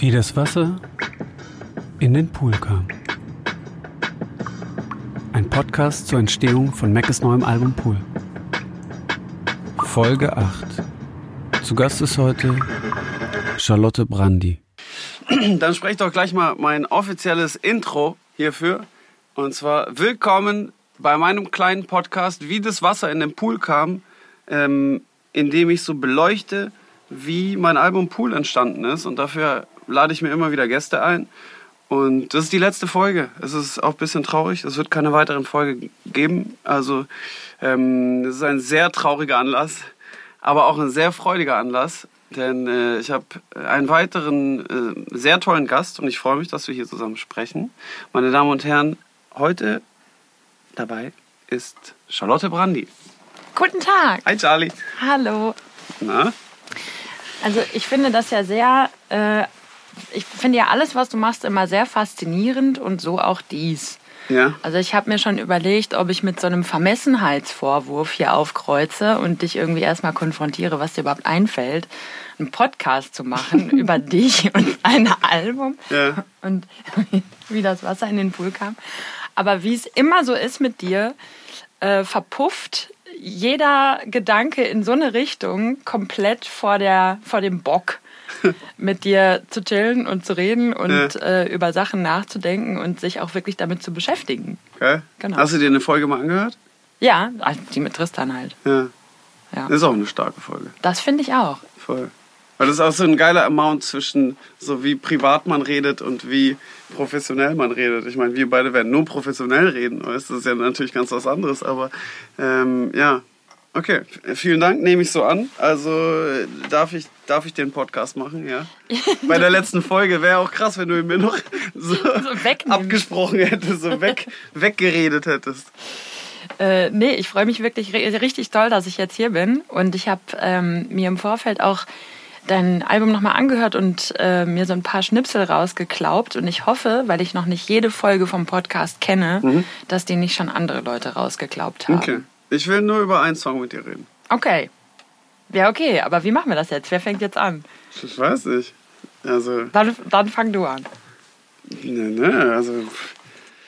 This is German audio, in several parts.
Wie das Wasser in den Pool kam. Ein Podcast zur Entstehung von Mackes neuem Album Pool. Folge 8. Zu Gast ist heute Charlotte Brandi. Dann spreche ich doch gleich mal mein offizielles Intro hierfür. Und zwar willkommen bei meinem kleinen Podcast, wie das Wasser in den Pool kam, ähm, in dem ich so beleuchte, wie mein Album Pool entstanden ist. Und dafür lade ich mir immer wieder Gäste ein. Und das ist die letzte Folge. Es ist auch ein bisschen traurig. Es wird keine weiteren Folgen geben. Also ähm, es ist ein sehr trauriger Anlass, aber auch ein sehr freudiger Anlass. Denn äh, ich habe einen weiteren äh, sehr tollen Gast und ich freue mich, dass wir hier zusammen sprechen. Meine Damen und Herren, heute dabei ist Charlotte Brandi. Guten Tag. Hi Charlie. Hallo. Na? Also ich finde das ja sehr, äh, ich finde ja alles, was du machst, immer sehr faszinierend und so auch dies. Ja. Also ich habe mir schon überlegt, ob ich mit so einem Vermessenheitsvorwurf hier aufkreuze und dich irgendwie erstmal konfrontiere, was dir überhaupt einfällt, einen Podcast zu machen über dich und ein Album Ja. und wie das Wasser in den Pool kam. Aber wie es immer so ist mit dir, äh, verpufft jeder Gedanke in so eine Richtung komplett vor, der, vor dem Bock, mit dir zu chillen und zu reden und Ja. äh, über Sachen nachzudenken und sich auch wirklich damit zu beschäftigen. Okay. Genau. Hast du dir eine Folge mal angehört? Ja, also die mit Tristan halt. Ja. Ja. Das ist auch eine starke Folge. Das finde ich auch. Voll. Weil das ist auch so ein geiler Amount zwischen so wie privat man redet und wie professionell man redet. Ich meine, wir beide werden nur professionell reden. weißt Das ist ja natürlich ganz was anderes. Aber ähm, ja, okay. Vielen Dank, nehme ich so an. Also darf ich, darf ich den Podcast machen, ja? Bei der letzten Folge wäre auch krass, wenn du ihn mir noch so, wegnimmst. abgesprochen hättest, so weg, weggeredet hättest. Äh, nee, ich freue mich wirklich ri- richtig toll, dass ich jetzt hier bin. Und ich habe ähm, mir im Vorfeld auch dein Album nochmal angehört und äh, mir so ein paar Schnipsel rausgeklaubt. Und ich hoffe, weil ich noch nicht jede Folge vom Podcast kenne, dass die nicht schon andere Leute rausgeklaubt haben. Mhm. Okay. Ich will nur über einen Song mit dir reden. Okay. Ja, okay, aber wie machen wir das jetzt? Wer fängt jetzt an? Ich weiß nicht. Also, Dann, dann fang du an. ne, ne, also.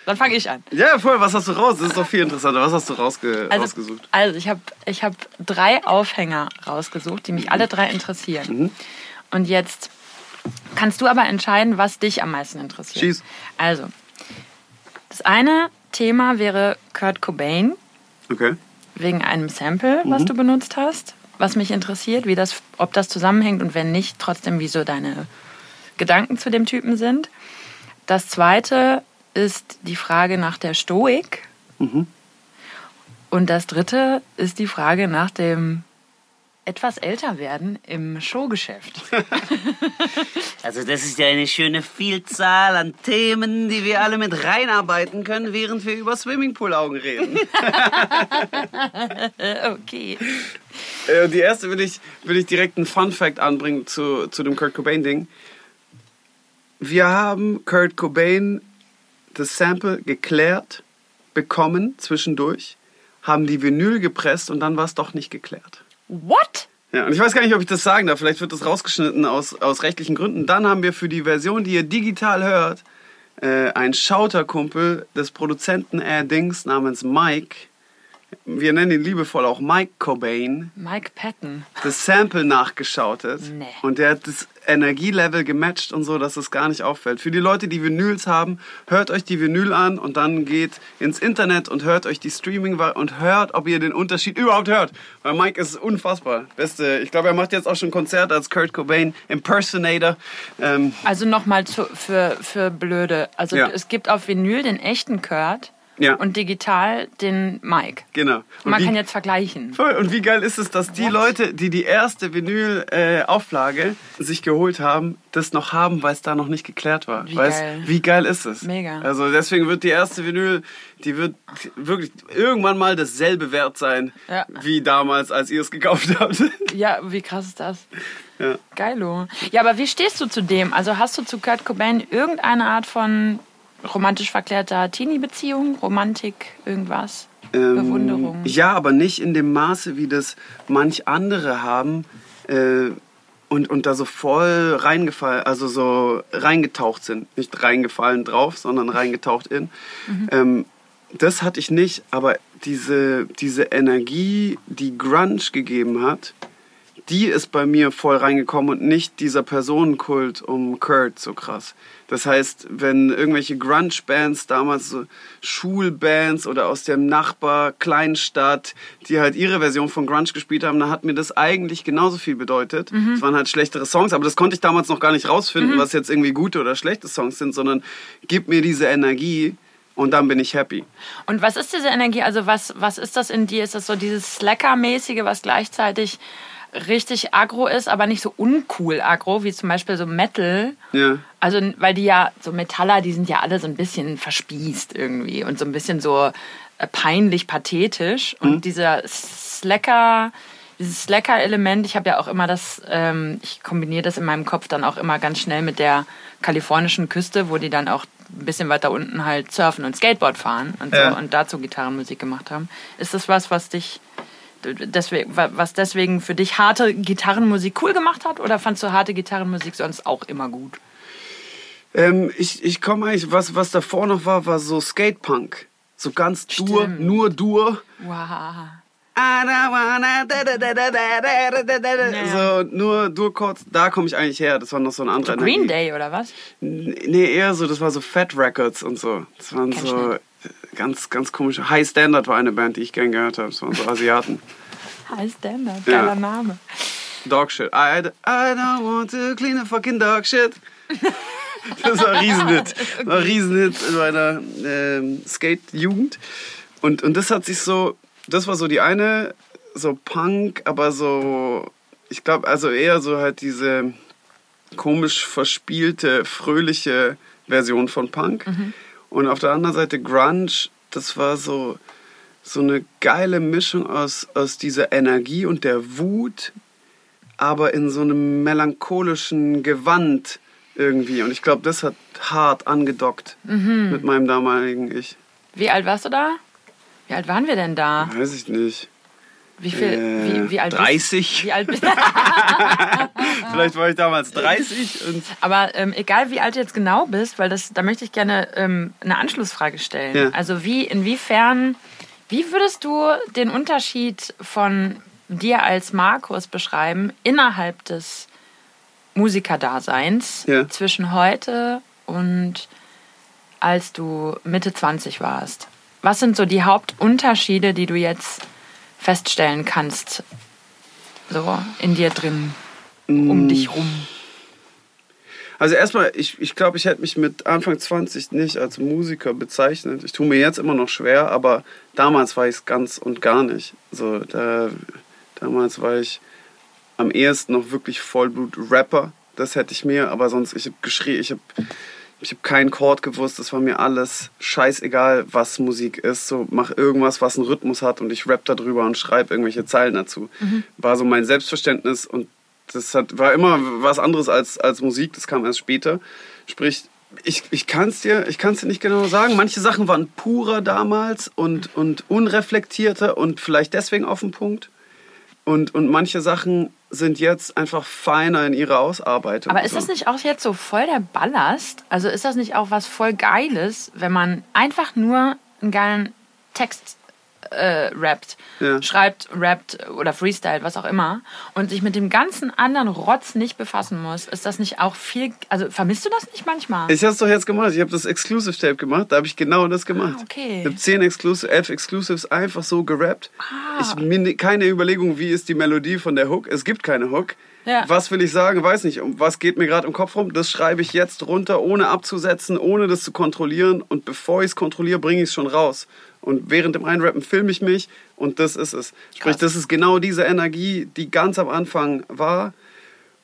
Dann fange ich an. Ja, voll, was hast du raus? Das ist doch viel interessanter. Was hast du rausge Also, rausgesucht? also ich habe ich hab drei Aufhänger rausgesucht, die mich alle drei interessieren. Mhm. Und jetzt kannst du aber entscheiden, was dich am meisten interessiert. Schieß. Also, das eine Thema wäre Kurt Cobain Okay. Wegen einem Sample, Mhm. was du benutzt hast, was mich interessiert, wie das, ob das zusammenhängt und wenn nicht, trotzdem, wie so deine Gedanken zu dem Typen sind. Das zweite ist die Frage nach der Stoik. Mhm. Und das dritte ist die Frage nach dem etwas älter werden im Showgeschäft. Also das ist ja eine schöne Vielzahl an Themen, die wir alle mit reinarbeiten können, während wir über Swimmingpool-Augen reden. Okay. Äh, die erste will ich, will ich direkt einen Fun-Fact anbringen zu, zu dem Kurt Cobain-Ding. Wir haben Kurt Cobain das Sample geklärt bekommen zwischendurch, haben die Vinyl gepresst und dann war es doch nicht geklärt. What? Ja, und ich weiß gar nicht, ob ich das sagen darf. Vielleicht wird das rausgeschnitten aus, aus rechtlichen Gründen. Dann haben wir für die Version, die ihr digital hört, äh, einen Schauterkumpel des Produzenten Air-Dings namens Mike. Wir nennen ihn liebevoll auch Mike Cobain. Mike Patton. Das Sample nachgeschautet. Nee. Und der hat das Energielevel gematcht und so, dass es gar nicht auffällt. Für die Leute, die Vinyls haben, hört euch die Vinyl an und dann geht ins Internet und hört euch die Streaming und hört, ob ihr den Unterschied überhaupt hört. Weil Mike ist unfassbar. Beste. Ich glaube, er macht jetzt auch schon Konzerte als Kurt Cobain Impersonator. Ähm, Also nochmal für, für Blöde. Also Ja. es gibt auf Vinyl den echten Kurt Ja. und digital den Mike. genau. Und Man wie- kann jetzt vergleichen. Voll. Und wie geil ist es, dass die Leute, die die erste Vinyl-Auflage sich geholt haben, das noch haben, weil es da noch nicht geklärt war. Wie Weil's- geil. Wie geil ist es? Mega. Also deswegen wird die erste Vinyl, die wird wirklich irgendwann mal dasselbe wert sein, Ja. wie damals, als ihr es gekauft habt. Ja, wie krass ist das? ja. Geilo. Ja, aber wie stehst du zu dem? Also hast du zu Kurt Cobain irgendeine Art von romantisch verklärter Teenie-Beziehung, Romantik, irgendwas? Ähm, Bewunderung. Ja, aber nicht in dem Maße, wie das manch andere haben. Äh, und, und da so voll reingefallen, also so reingetaucht sind. Nicht reingefallen drauf, sondern reingetaucht in. Ähm, das hatte ich nicht, aber diese, diese Energie, die Grunge gegeben hat, die ist bei mir voll reingekommen und nicht dieser Personenkult um Kurt so krass. Das heißt, wenn irgendwelche Grunge-Bands damals so Schulbands oder aus der Nachbar Kleinstadt, die halt ihre Version von Grunge gespielt haben, dann hat mir das eigentlich genauso viel bedeutet. Es waren halt schlechtere Songs, aber das konnte ich damals noch gar nicht rausfinden, was jetzt irgendwie gute oder schlechte Songs sind, sondern gib mir diese Energie und dann bin ich happy. Und was ist diese Energie? Also was, was ist das in dir? Ist das so dieses Slacker-mäßige, was gleichzeitig richtig aggro ist, aber nicht so uncool aggro, wie zum Beispiel so Metal? Ja. Also, weil die ja, so Metaller, die sind ja alle so ein bisschen verspießt irgendwie und so ein bisschen so äh, peinlich pathetisch. Und dieser Slacker, dieses Slacker-Element, ich habe ja auch immer das, ähm, ich kombiniere das in meinem Kopf dann auch immer ganz schnell mit der kalifornischen Küste, wo die dann auch ein bisschen weiter unten halt surfen und Skateboard fahren und so Ja. und dazu Gitarrenmusik gemacht haben. Ist das was, was dich deswegen, was deswegen für dich harte Gitarrenmusik cool gemacht hat oder fandst du harte Gitarrenmusik sonst auch immer gut? Ähm, ich ich komme eigentlich, was, was davor noch war, war so Skatepunk. So ganz Stimmt. dur, nur dur. Wow. So, nur Durchords, da komme ich eigentlich her. Das war noch so ein anderer. Green Energie. Day oder was? Nee, eher so, das war so Fat Records und so. Das waren Kenn so ganz, ganz komische. High Standard war eine Band, die ich gern gehört habe. Das waren so Asiaten. High Standard, Ja. geiler Name. Dog shit. I, I don't want to clean a fucking dog shit. Das war ein Riesenhit. War ein Riesenhit in meiner ähm, Skate-Jugend. Und, und das hat sich so, das war so die eine, so Punk, aber so, ich glaube, also eher so halt diese komisch verspielte, fröhliche Version von Punk. Und auf der anderen Seite Grunge, das war so, so eine geile Mischung aus, aus dieser Energie und der Wut, aber in so einem melancholischen Gewand irgendwie. Und ich glaube, das hat hart angedockt mit meinem damaligen Ich. Wie alt warst du da? Wie alt waren wir denn da? Weiß ich nicht. Wie viel? Äh, wie, wie alt 30. Bist, wie alt bist Vielleicht war ich damals 30 und Aber ähm, egal wie alt du jetzt genau bist, weil das, da möchte ich gerne ähm, eine Anschlussfrage stellen. Ja. Also wie, inwiefern, wie würdest du den Unterschied von dir als Markus beschreiben innerhalb des Musikerdaseins Ja. zwischen heute und als du Mitte 20 warst? Was sind so die Hauptunterschiede, die du jetzt feststellen kannst, so in dir drin, um dich rum? Also erstmal, ich, ich glaube, ich hätte mich mit Anfang 20 nicht als Musiker bezeichnet. Ich tue mir jetzt immer noch schwer, aber damals war ich es ganz und gar nicht. So, da, damals war ich am ehesten noch wirklich Vollblut-Rapper. Das hätte ich mir, aber sonst, ich habe geschrien, ich habe ich hab keinen Chord gewusst. Das war mir alles scheißegal, was Musik ist. So, mach irgendwas, was einen Rhythmus hat und ich rap darüber und schreibe irgendwelche Zeilen dazu. War so mein Selbstverständnis und das hat, war immer was anderes als, als Musik, das kam erst später. Sprich, ich, ich kann es dir, ich kann's dir nicht genau sagen. Manche Sachen waren purer damals und, und unreflektierter und vielleicht deswegen auf den Punkt. Und, und manche Sachen sind jetzt einfach feiner in ihrer Ausarbeitung. Aber ist das nicht auch jetzt so voll der Ballast? Also ist das nicht auch was voll Geiles, wenn man einfach nur einen geilen Text äh, rappt, Ja. schreibt, rappt oder freestylt, was auch immer, und sich mit dem ganzen anderen Rotz nicht befassen muss? Ist das nicht auch viel, also vermisst du das nicht manchmal? Ich habe es doch jetzt gemacht. Ich habe das Exclusive Tape gemacht. Da habe ich genau das gemacht. Ah, okay. Ich habe zehn Exclusive, elf Exclusives einfach so gerappt. Ah. Ich mir ne- keine Überlegung, wie ist die Melodie von der Hook. Es gibt keine Hook. Ja. Was will ich sagen? Weiß nicht. Um was geht mir gerade im Kopf rum? Das schreibe ich jetzt runter, ohne abzusetzen, ohne das zu kontrollieren. Und bevor ich es kontrolliere, bringe ich es schon raus. Und während dem Einrappen filme ich mich und das ist es. Sprich, Krass. das ist genau diese Energie, die ganz am Anfang war.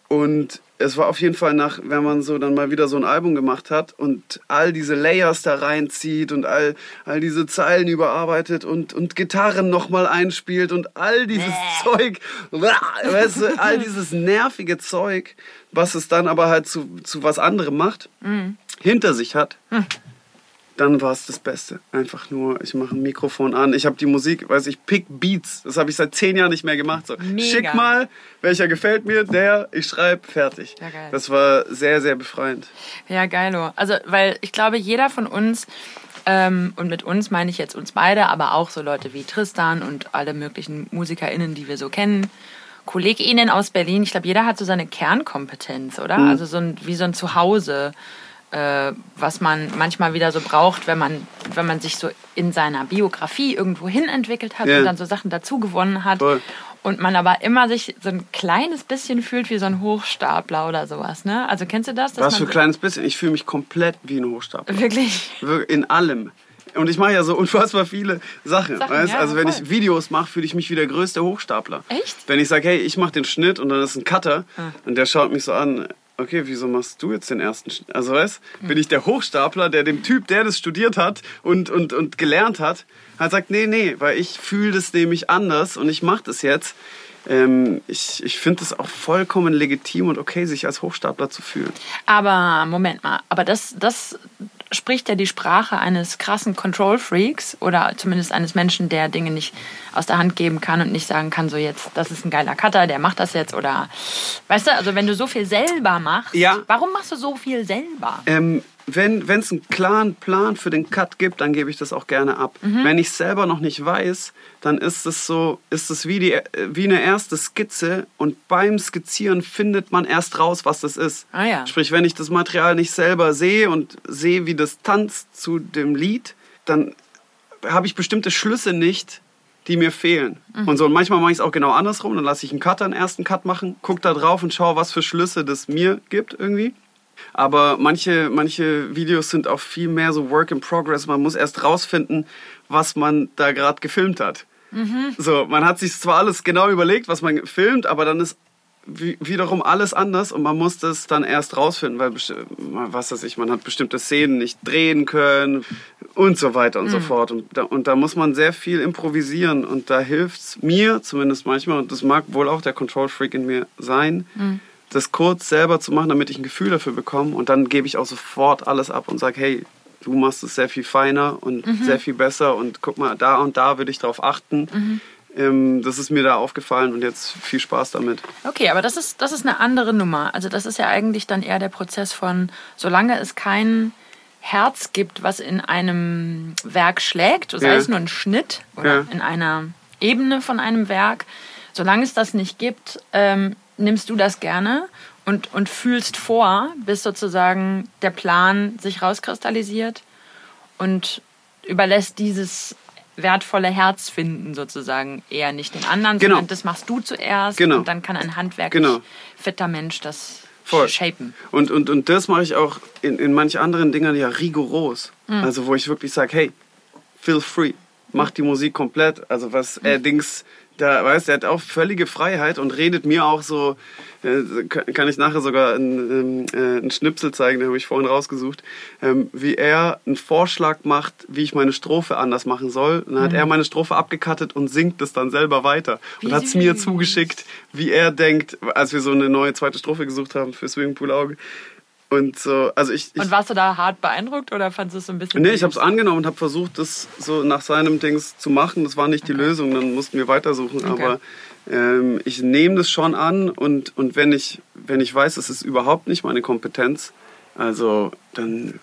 Und es war auf jeden Fall nach, wenn man so dann mal wieder so ein Album gemacht hat und all diese Layers da reinzieht und all, all diese Zeilen überarbeitet und, und Gitarren nochmal einspielt und all dieses Zeug, weißt du, all dieses nervige Zeug, was es dann aber halt zu, zu was anderem macht, hinter sich hat. Dann war es das Beste. Einfach nur, ich mache ein Mikrofon an, ich habe die Musik, weiß ich, pick Beats. Das habe ich seit zehn Jahren nicht mehr gemacht. So, Mega. schick mal, welcher gefällt mir, der, ich schreibe, fertig. Ja, geil. Das war sehr, sehr befreiend. Ja, geilo. Also, weil ich glaube, jeder von uns, ähm, und mit uns meine ich jetzt uns beide, aber auch so Leute wie Tristan und alle möglichen MusikerInnen, die wir so kennen, KollegInnen aus Berlin, ich glaube, jeder hat so seine Kernkompetenz, oder? Mhm. Also so ein, wie so ein Zuhause, äh, was man manchmal wieder so braucht, wenn man, wenn man sich so in seiner Biografie irgendwo hin entwickelt hat Ja. und dann so Sachen dazu gewonnen hat. Voll. Und man aber immer sich so ein kleines bisschen fühlt wie so ein Hochstapler oder sowas, ne? Also kennst du das? Was für ein kleines bisschen. Ich fühle mich komplett wie ein Hochstapler. Wirklich. Wir- In allem. Und ich mache ja so unfassbar viele Sachen. Sachen, weißt? ja, also wenn voll. ich Videos mache, fühle ich mich wie der größte Hochstapler. Echt? Wenn ich sage, hey, ich mache den Schnitt und dann ist ein Cutter Ah. und der schaut mich so an, okay, wieso machst du jetzt den ersten Schnitt? Also weißt, bin ich der Hochstapler, der dem Typ, der das studiert hat und, und, und gelernt hat, hat sagt, nee, nee, weil ich fühle das nämlich anders und ich mache das jetzt. Ähm, ich ich finde es auch vollkommen legitim und okay, sich als Hochstapler zu fühlen. Aber Moment mal, aber das, das spricht ja die Sprache eines krassen Control-Freaks oder zumindest eines Menschen, der Dinge nicht aus der Hand geben kann und nicht sagen kann, so jetzt, das ist ein geiler Cutter, der macht das jetzt oder, weißt du, also wenn du so viel selber machst, Ja. warum machst du so viel selber? Ähm, wenn es einen klaren Plan für den Cut gibt, dann gebe ich das auch gerne ab. Wenn ich selber noch nicht weiß, dann ist es so, ist es wie, die, wie eine erste Skizze und beim Skizzieren findet man erst raus, was das ist. Ah ja. Sprich, wenn ich das Material nicht selber sehe und sehe, wie das tanzt zu dem Lied, dann habe ich bestimmte Schlüsse nicht, die mir fehlen. Und so und manchmal mache ich es auch genau andersrum, dann lasse ich einen Cutter einen ersten Cut machen, gucke da drauf und schaue, was für Schlüsse das mir gibt irgendwie. Aber manche, manche Videos sind auch viel mehr so Work in Progress. Man muss erst rausfinden, was man da gerade gefilmt hat. So, man hat sich zwar alles genau überlegt, was man filmt, aber dann ist wie- wiederum alles anders und man muss das dann erst rausfinden, weil was weiß ich, man hat bestimmte Szenen nicht drehen können und so weiter und so fort. Und da, und da muss man sehr viel improvisieren und da hilft es mir zumindest manchmal, und das mag wohl auch der Control Freak in mir sein, das kurz selber zu machen, damit ich ein Gefühl dafür bekomme und dann gebe ich auch sofort alles ab und sage, hey, du machst es sehr viel feiner und sehr viel besser und guck mal, da und da würde ich drauf achten. Ähm, das ist mir da aufgefallen und jetzt viel Spaß damit. Okay, aber das ist, das ist eine andere Nummer. Also das ist ja eigentlich dann eher der Prozess von, solange es kein Herz gibt, was in einem Werk schlägt, sei Ja. es nur ein Schnitt oder Ja. in einer Ebene von einem Werk, solange es das nicht gibt, ähm, nimmst du das gerne und, und fühlst vor, bis sozusagen der Plan sich rauskristallisiert und überlässt dieses wertvolle Herz finden sozusagen eher nicht den anderen, Genau. sondern das machst du zuerst Genau. und dann kann ein handwerklich Genau. fitter Mensch das Voll. shapen. Und, und, und das mache ich auch in, in manch anderen Dingern ja rigoros. Mhm. Also wo ich wirklich sage, hey, feel free. Mach die Musik komplett. Also was Mhm. er Dings, da weiß, er hat auch völlige Freiheit und redet mir auch so, äh, kann ich nachher sogar einen, ähm, äh, einen Schnipsel zeigen, den habe ich vorhin rausgesucht, ähm, wie er einen Vorschlag macht, wie ich meine Strophe anders machen soll. Dann hat er meine Strophe abgekattet und singt es dann selber weiter. Mhm. Wie und hat es mir zugeschickt, wie er denkt, als wir so eine neue zweite Strophe gesucht haben für Swimmingpool Auge. Und so, also ich, ich Und warst du da hart beeindruckt oder fandest du es so ein bisschen Nee, ich habe es angenommen und habe versucht, das so nach seinem Dings zu machen. Das war nicht die Lösung, dann mussten wir weitersuchen. Okay. Aber ähm, ich nehme das schon an und, und wenn, ich, wenn ich weiß, es ist überhaupt nicht meine Kompetenz, also dann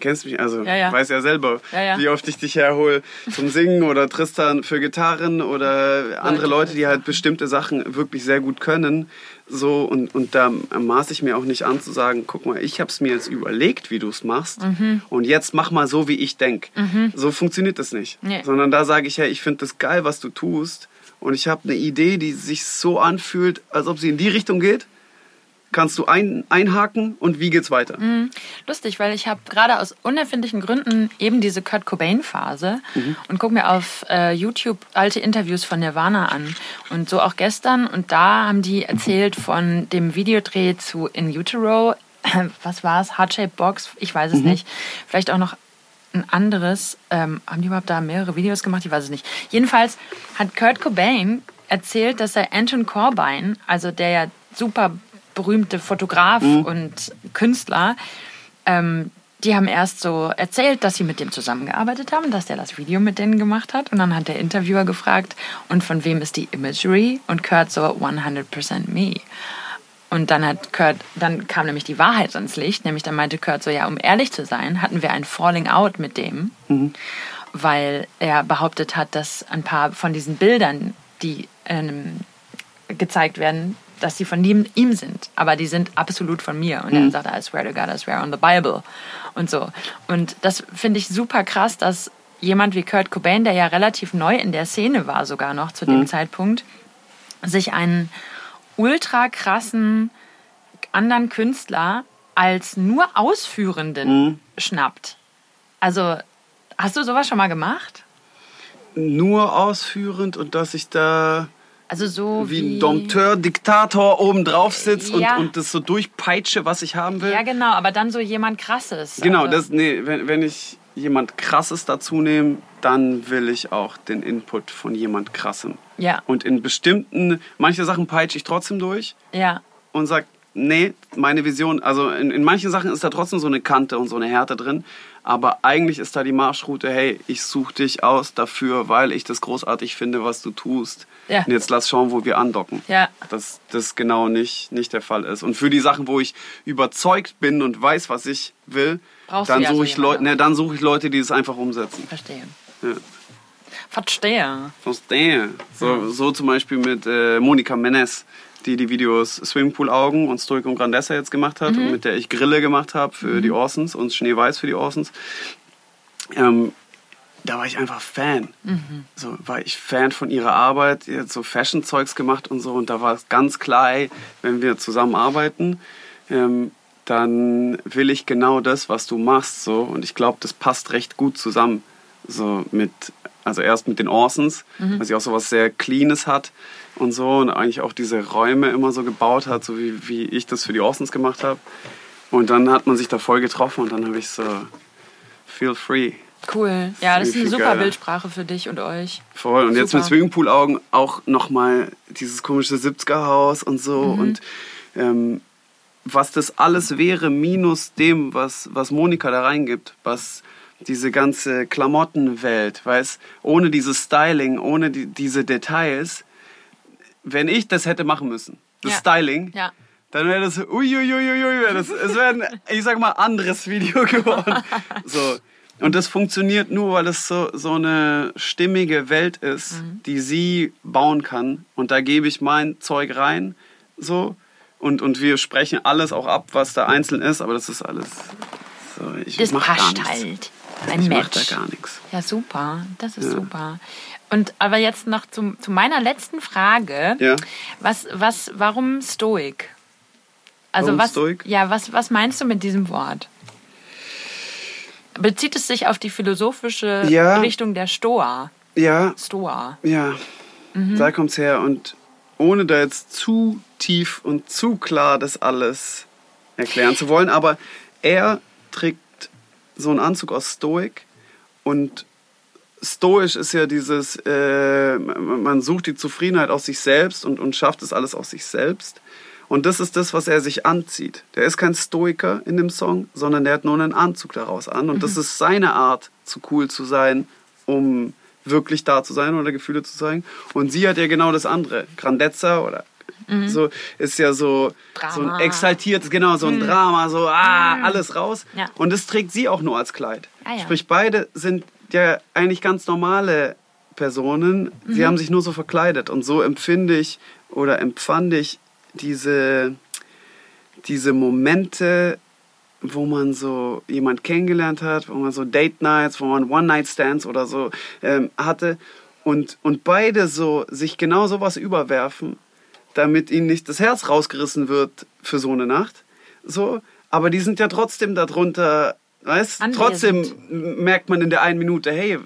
kennst mich, also Ja, ja. weiß ja selber, Ja, ja. wie oft ich dich herhole zum Singen oder Tristan für Gitarren oder andere Leute, die halt bestimmte Sachen wirklich sehr gut können. So, und, und da maße ich mir auch nicht an zu sagen, guck mal, ich habe es mir jetzt überlegt, wie du es machst Mhm. und jetzt mach mal so, wie ich denk. So funktioniert das nicht. Nee. Sondern da sage ich, hey, ich finde das geil, was du tust und ich habe eine Idee, die sich so anfühlt, als ob sie in die Richtung geht. Kannst du ein, einhaken und wie geht's weiter? Mhm. Lustig, weil ich habe gerade aus unerfindlichen Gründen eben diese Kurt Cobain-Phase Mhm. und gucke mir auf äh, YouTube alte Interviews von Nirvana an. Und so auch gestern. Und da haben die erzählt von dem Videodreh zu In Utero. Was war es? Heart-Shaped Box? Ich weiß es Mhm. nicht. Vielleicht auch noch ein anderes. Ähm, haben die überhaupt da mehrere Videos gemacht? Ich weiß es nicht. Jedenfalls hat Kurt Cobain erzählt, dass er Anton Corbijn, also der ja super berühmte Fotograf und Künstler, ähm, die haben erst so erzählt, dass sie mit dem zusammengearbeitet haben, dass der das Video mit denen gemacht hat. Und dann hat der Interviewer gefragt, und von wem ist die Imagery? Und Kurt so, 100% me. Und dann hat Kurt, dann kam nämlich die Wahrheit ans Licht, nämlich dann meinte Kurt so, ja, um ehrlich zu sein, hatten wir ein Falling Out mit dem, weil er behauptet hat, dass ein paar von diesen Bildern, die ähm, gezeigt werden, dass sie von ihm, ihm sind, aber die sind absolut von mir. Und er sagt, I swear to God, I swear on the Bible und so. Und das finde ich super krass, dass jemand wie Kurt Cobain, der ja relativ neu in der Szene war sogar noch zu dem Zeitpunkt, sich einen ultra krassen anderen Künstler als nur Ausführenden schnappt. Also, hast du sowas schon mal gemacht? Nur ausführend und dass ich da Also so wie wie... ein Dompteur, Diktator oben drauf sitze Ja. und, und das so durchpeitsche, was ich haben will. Ja, genau, aber dann so jemand krasses. Genau, also, das, nee, wenn, wenn ich jemand krasses dazu nehme, dann will ich auch den Input von jemand krassem. Ja, Und in bestimmten, manche Sachen peitsche ich trotzdem durch ja, und sage, nee, meine Vision, also in, in manchen Sachen ist da trotzdem so eine Kante und so eine Härte drin, aber eigentlich ist da die Marschroute, hey, ich suche dich aus dafür, weil ich das großartig finde, was du tust. Ja. Und jetzt lass schauen, wo wir andocken. ja. Dass das genau nicht, nicht der Fall ist. Und für die Sachen, wo ich überzeugt bin und weiß, was ich will, Brauchst dann suche so ich. Leute, ne, dann suche ich Leute, die das einfach umsetzen. Verstehe. Ja. Verstehe. Verstehe. So, so zum Beispiel mit äh, Monika Menes, die die Videos Swimmingpool Augen und Stoic und Grandessa jetzt gemacht hat und mit der ich Grille gemacht habe für die Orsons und Schneeweiß für die Orsons. Ähm, da war ich einfach Fan. So war ich Fan von ihrer Arbeit. Die hat so Fashion-Zeugs gemacht und so. Und da war es ganz klar, ey, wenn wir zusammenarbeiten, ähm, dann will ich genau das, was du machst. So. Und ich glaube, das passt recht gut zusammen. So mit, also erst mit den Orsons, weil sie auch so was sehr Cleanes hat und so. Und eigentlich auch diese Räume immer so gebaut hat, so wie, wie ich das für die Orsons gemacht habe. Und dann hat man sich da voll getroffen und dann habe ich so, feel free. Cool. Ja, das ist eine super geiler. Bildsprache für dich und euch. Voll. Und jetzt Super. mit Swimmingpool-Augen auch nochmal dieses komische 70er-Haus und so. Und ähm, was das alles wäre, minus dem, was, was Monika da reingibt, was diese ganze Klamottenwelt, weiß, ohne dieses Styling, ohne die, diese Details, wenn ich das hätte machen müssen, das Ja. Styling, Ja. dann wäre das uiuiuiui, das, es wäre ein, ich sag mal, anderes Video geworden. So. Und das funktioniert nur, weil es so, so eine stimmige Welt ist, die sie bauen kann. Und da gebe ich mein Zeug rein, so. Und, und wir sprechen alles auch ab, was da einzeln ist, aber das ist alles. So, ich Das passt halt. Ein Ich Match. da gar nichts. Ja, super. Das ist super. Und aber jetzt noch zum, zu meiner letzten Frage. Ja. Was, was, warum Stoik? Also Warum was, Stoik? Ja, was, was meinst du mit diesem Wort? Bezieht es sich auf die philosophische Ja. Richtung der Stoa? Ja, Stoa. Ja, Mhm. da kommt's her. Und ohne da jetzt zu tief und zu klar das alles erklären zu wollen, aber er trägt so einen Anzug aus Stoik und stoisch ist ja dieses, äh, man sucht die Zufriedenheit aus sich selbst und, und schafft es alles aus sich selbst. Und das ist das, was er sich anzieht. Der ist kein Stoiker in dem Song, sondern der hat nur einen Anzug daraus an. Und das ist seine Art, zu cool zu sein, um wirklich da zu sein oder Gefühle zu zeigen. Und sie hat ja genau das andere. Grandezza oder so ist ja so, so ein exaltiertes, genau, so ein Drama, so ah, alles raus. Ja. Und das trägt sie auch nur als Kleid. Ah, ja. Sprich, beide sind ja eigentlich ganz normale Personen. Mhm. Sie haben sich nur so verkleidet. Und so empfinde ich oder empfand ich diese, diese Momente, wo man so jemand kennengelernt hat, wo man so Date Nights, wo man One-Night-Stands oder so ähm, hatte. Und, und beide so sich genau sowas überwerfen, damit ihnen nicht das Herz rausgerissen wird für so eine Nacht. So, aber die sind ja trotzdem darunter, weißt Anwesend. Trotzdem merkt man in der einen Minute, hey,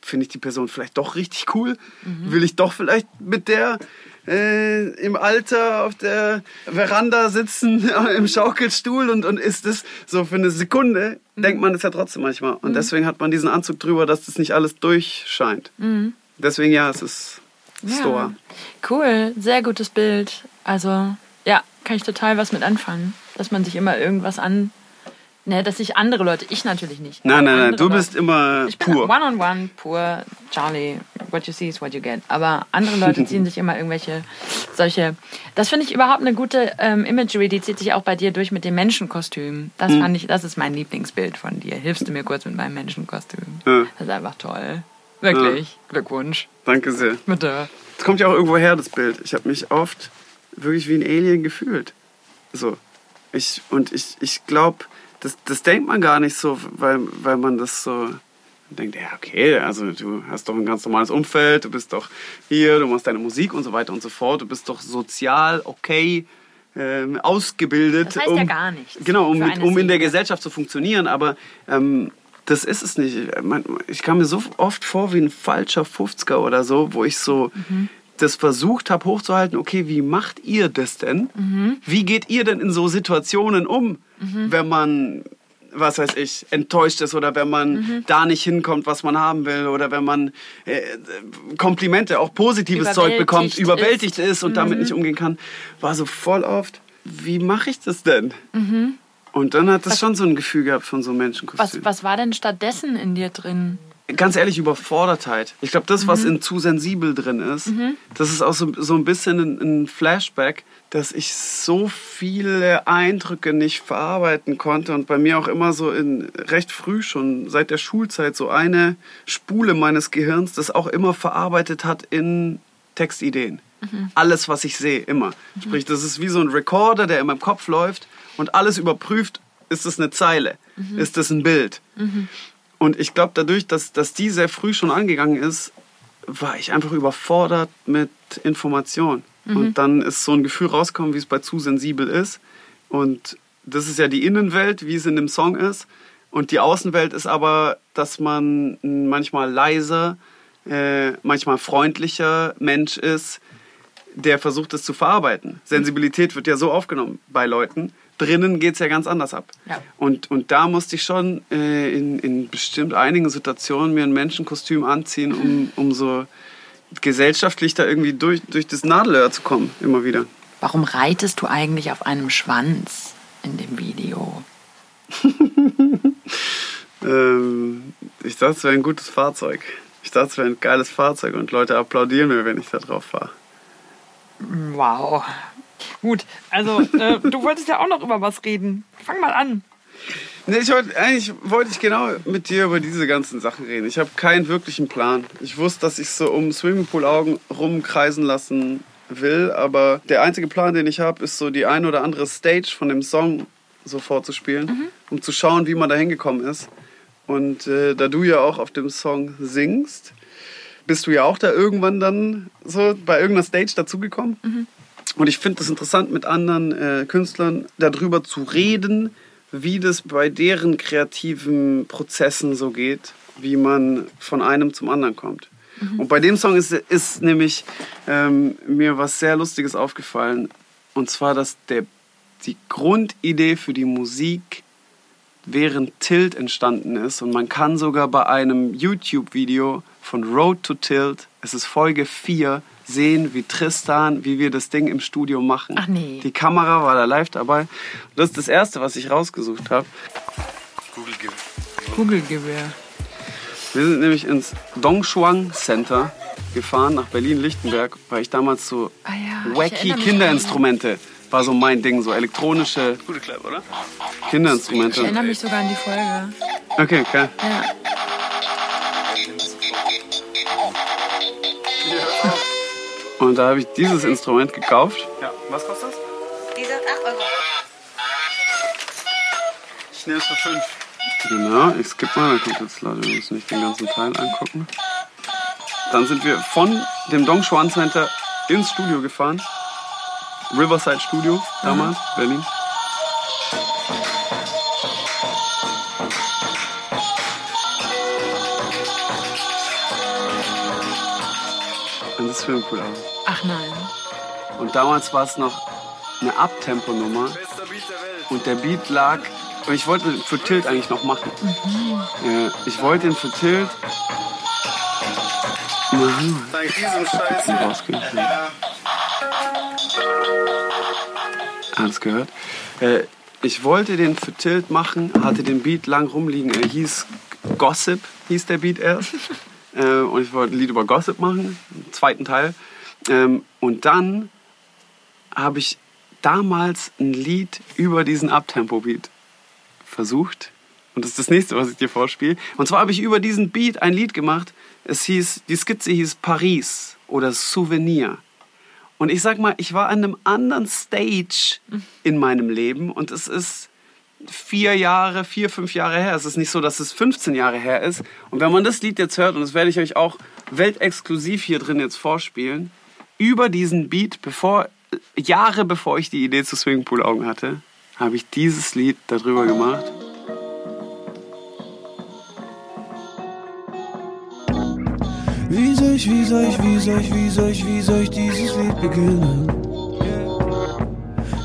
finde ich die Person vielleicht doch richtig cool? Will ich doch vielleicht mit der äh, im Alter auf der Veranda sitzen, im Schaukelstuhl und, und ist es so für eine Sekunde, denkt man es ja trotzdem manchmal. Und deswegen hat man diesen Anzug drüber, dass das nicht alles durchscheint. Deswegen ja, es ist Stoa. Cool, sehr gutes Bild. Also, ja, kann ich total was mit anfangen. Dass man sich immer irgendwas Ne, dass ich andere Leute, ich natürlich nicht. Nein, nein, nein, du Leute. bist immer Ich bin pur. one-on-one, pur, Charlie, what you see is what you get. Aber andere Leute ziehen sich immer irgendwelche solche. Das finde ich überhaupt eine gute ähm, Imagery, die zieht sich auch bei dir durch mit dem Menschenkostüm. Das Mhm. fand ich, das ist mein Lieblingsbild von dir. Hilfst du mir kurz mit meinem Menschenkostüm? Ja. Das ist einfach toll. Wirklich. Glückwunsch. Danke sehr. Bitte. Es kommt ja auch irgendwo her, das Bild. Ich habe mich oft wirklich wie ein Alien gefühlt. So. Ich, und ich, ich glaube, das, das denkt man gar nicht so, weil, weil man das so denkt, ja, okay, also du hast doch ein ganz normales Umfeld, du bist doch hier, du machst deine Musik und so weiter und so fort, du bist doch sozial okay ähm, ausgebildet. Das heißt ja gar nichts Genau, um, mit, um in der. Gesellschaft zu funktionieren, aber ähm, das ist es nicht. Ich kam mir so oft vor wie ein falscher 50er oder so, wo ich so Mhm. das versucht habe hochzuhalten, okay, wie macht ihr das denn? Mhm. Wie geht ihr denn in so Situationen um, wenn man, was weiß ich, enttäuscht ist oder wenn man Mhm. da nicht hinkommt, was man haben will oder wenn man äh, Komplimente, auch positives Zeug bekommt, Überwältigt ist. ist, und damit nicht umgehen kann, war so voll oft, wie mache ich das denn? Und dann hat das schon so ein Gefühl gehabt von so Was, Menschenkostüm. was war denn stattdessen in dir drin? Ganz ehrlich, Überfordertheit. Ich glaube, das, was in zu sensibel drin ist, das ist auch so, so ein bisschen ein, ein Flashback, dass ich so viele Eindrücke nicht verarbeiten konnte und bei mir auch immer so in recht früh schon seit der Schulzeit so eine Spule meines Gehirns, das auch immer verarbeitet hat in Textideen. Alles, was ich sehe, immer. Sprich, das ist wie so ein Recorder, der in meinem Kopf läuft und alles überprüft, ist das eine Zeile, ist das ein Bild. Und ich glaube, dadurch, dass, dass die sehr früh schon angegangen ist, war ich einfach überfordert mit Information. Und dann ist so ein Gefühl rausgekommen, wie es bei zu sensibel ist. Und das ist ja die Innenwelt, wie es in dem Song ist. Und die Außenwelt ist aber, dass man manchmal leiser, äh, manchmal freundlicher Mensch ist, der versucht es zu verarbeiten. Sensibilität wird ja so aufgenommen bei Leuten. Drinnen geht es ja ganz anders ab. Ja. Und, und da musste ich schon äh, in, in bestimmt einigen Situationen mir ein Menschenkostüm anziehen, um, um so gesellschaftlich da irgendwie durch, durch das Nadelöhr zu kommen, immer wieder. Warum reitest du eigentlich auf einem Schwanz in dem Video? Ähm, ich dachte, es wäre ein gutes Fahrzeug. Ich dachte, es wäre ein geiles Fahrzeug und Leute applaudieren mir, wenn ich da drauf fahre. Wow. Gut, also äh, du wolltest ja auch noch über was reden. Fang mal an. Nee, ich wollte, eigentlich wollte ich genau mit dir über diese ganzen Sachen reden. Ich habe keinen wirklichen Plan. Ich wusste, dass ich so um Swimmingpool-Augen rumkreisen lassen will, aber der einzige Plan, den ich habe, ist so die ein oder andere Stage von dem Song so vorzuspielen, um zu schauen, wie man da hingekommen ist. Und äh, da du ja auch auf dem Song singst, bist du ja auch da irgendwann dann so bei irgendeiner Stage dazugekommen. Und ich finde es interessant, mit anderen äh, Künstlern darüber zu reden, wie das bei deren kreativen Prozessen so geht, wie man von einem zum anderen kommt. Und bei dem Song ist, ist nämlich ähm, mir was sehr Lustiges aufgefallen. Und zwar, dass der, die Grundidee für die Musik während Tilt entstanden ist. Und man kann sogar bei einem YouTube-Video von Road to Tilt, es ist Folge 4, sehen, wie Tristan, wie wir das Ding im Studio machen. Ach nee. Die Kamera war da live dabei. Das ist das Erste, was ich rausgesucht habe. Kugelgewehr. Wir sind nämlich ins Dongshuang Center gefahren, nach Berlin-Lichtenberg, weil ich damals so Ah ja, ich wacky Kinderinstrumente war so mein Ding, so elektronische Gute Clap, oder? Ich Kinderinstrumente. erinnere mich sogar an die Folge. Okay, okay. Ja. Und da habe ich dieses Instrument gekauft. Ja. Was kostet das? Die sind 8 Euro. Ich nehme es für 5. Genau, ich skippe mal, dann kommt jetzt Leute, wir müssen nicht den ganzen Teil angucken. Dann sind wir von dem Dongshuan Center ins Studio gefahren. Riverside Studio damals, Berlin. Und das Swimmingpool an. Ach nein. Und damals war es noch eine Abtempo-Nummer. Und der Beat lag. Und ich wollte ihn für Tilt eigentlich noch machen. Ja, ich wollte ihn für Tilt. Mhm. Dank diesem Scheiß. Rausgehen. Hast gehört? Äh, ich wollte den für Tilt machen, hatte den Beat lang rumliegen. Er hieß Gossip, hieß der Beat erst. äh, und ich wollte ein Lied über Gossip machen, zweiten Teil. Ähm, und dann habe ich damals ein Lied über diesen Abtempo-Beat versucht. Und das ist das nächste, was ich dir vorspiele. Und zwar habe ich über diesen Beat ein Lied gemacht. Es hieß, die Skizze hieß Paris oder Souvenir. Und ich sag mal, ich war an einem anderen Stage in meinem Leben und es ist vier Jahre, vier, fünf Jahre her. Es ist nicht so, dass es 15 Jahre her ist. Und wenn man das Lied jetzt hört, und das werde ich euch auch weltexklusiv hier drin jetzt vorspielen, über diesen Beat, bevor, Jahre bevor ich die Idee zu Swingpool Augen hatte, habe ich dieses Lied darüber gemacht. Wie soll ich, wie soll ich, wie soll ich, wie soll ich, wie soll ich dieses Lied beginnen?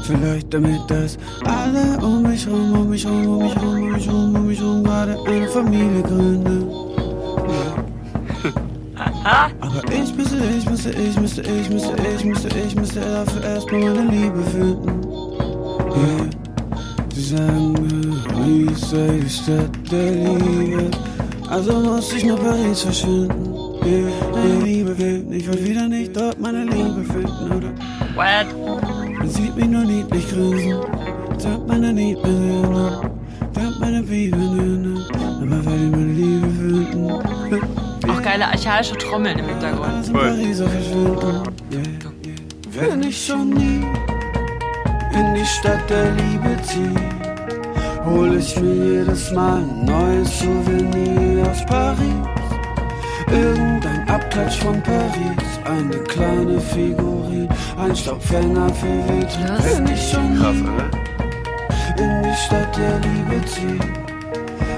Vielleicht damit, dass alle um mich rum, um mich rum, um mich rum, um mich rum, um mich rum gerade eine Familie gründen. Aber ich müsste, ich müsste, ich müsste, ich müsste, ich müsste, ich müsste dafür erstmal meine Liebe finden. Yeah. Sie sagen mir, Paris sei die Stadt der Liebe. Also muss ich nach Paris verschwinden. Yeah. Meine Liebe finden, ich will wieder nicht dort meine Liebe finden, oder? What? Sieht mich nur niedlich grinsen. Sagt meine Lieblingshände, sagt meine Bibelhände. Aber weil ich meine Liebe finden. Auch geile archaische Trommeln im Hintergrund. Yeah. Wenn ich schon nie in die Stadt der Liebe zieh, hol ich mir jedes Mal ein neues Souvenir aus Paris. Irgendein Abklatsch von Paris, eine kleine Figurin, ein Staubfänger für Vitrin. Wenn ich schon Krass, in die Stadt der Liebe zieh,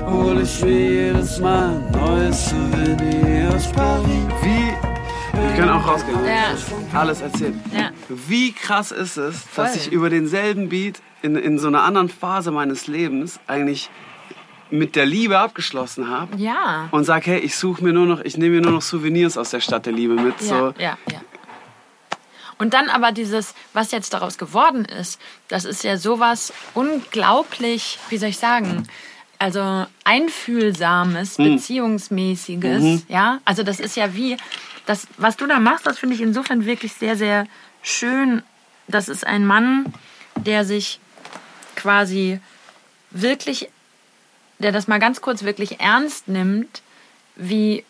hol ich mir jedes Mal ein neues Souvenir aus Paris. Wie, wir können auch rausgehen, Ja. alles erzählen. Ja. Wie krass ist es, dass Voll. ich über denselben Beat in, in so einer anderen Phase meines Lebens eigentlich mit der Liebe abgeschlossen habe Ja. und sage, hey, ich suche mir nur noch, ich nehme mir nur noch Souvenirs aus der Stadt der Liebe mit. Ja, So. ja, ja. Und dann aber dieses, was jetzt daraus geworden ist, das ist ja sowas unglaublich, wie soll ich sagen, also einfühlsames, beziehungsmäßiges, ja. Also das ist ja wie, das, was du da machst, das finde ich insofern wirklich sehr, sehr schön. Das ist ein Mann, der sich quasi wirklich, der das mal ganz kurz wirklich ernst nimmt, wie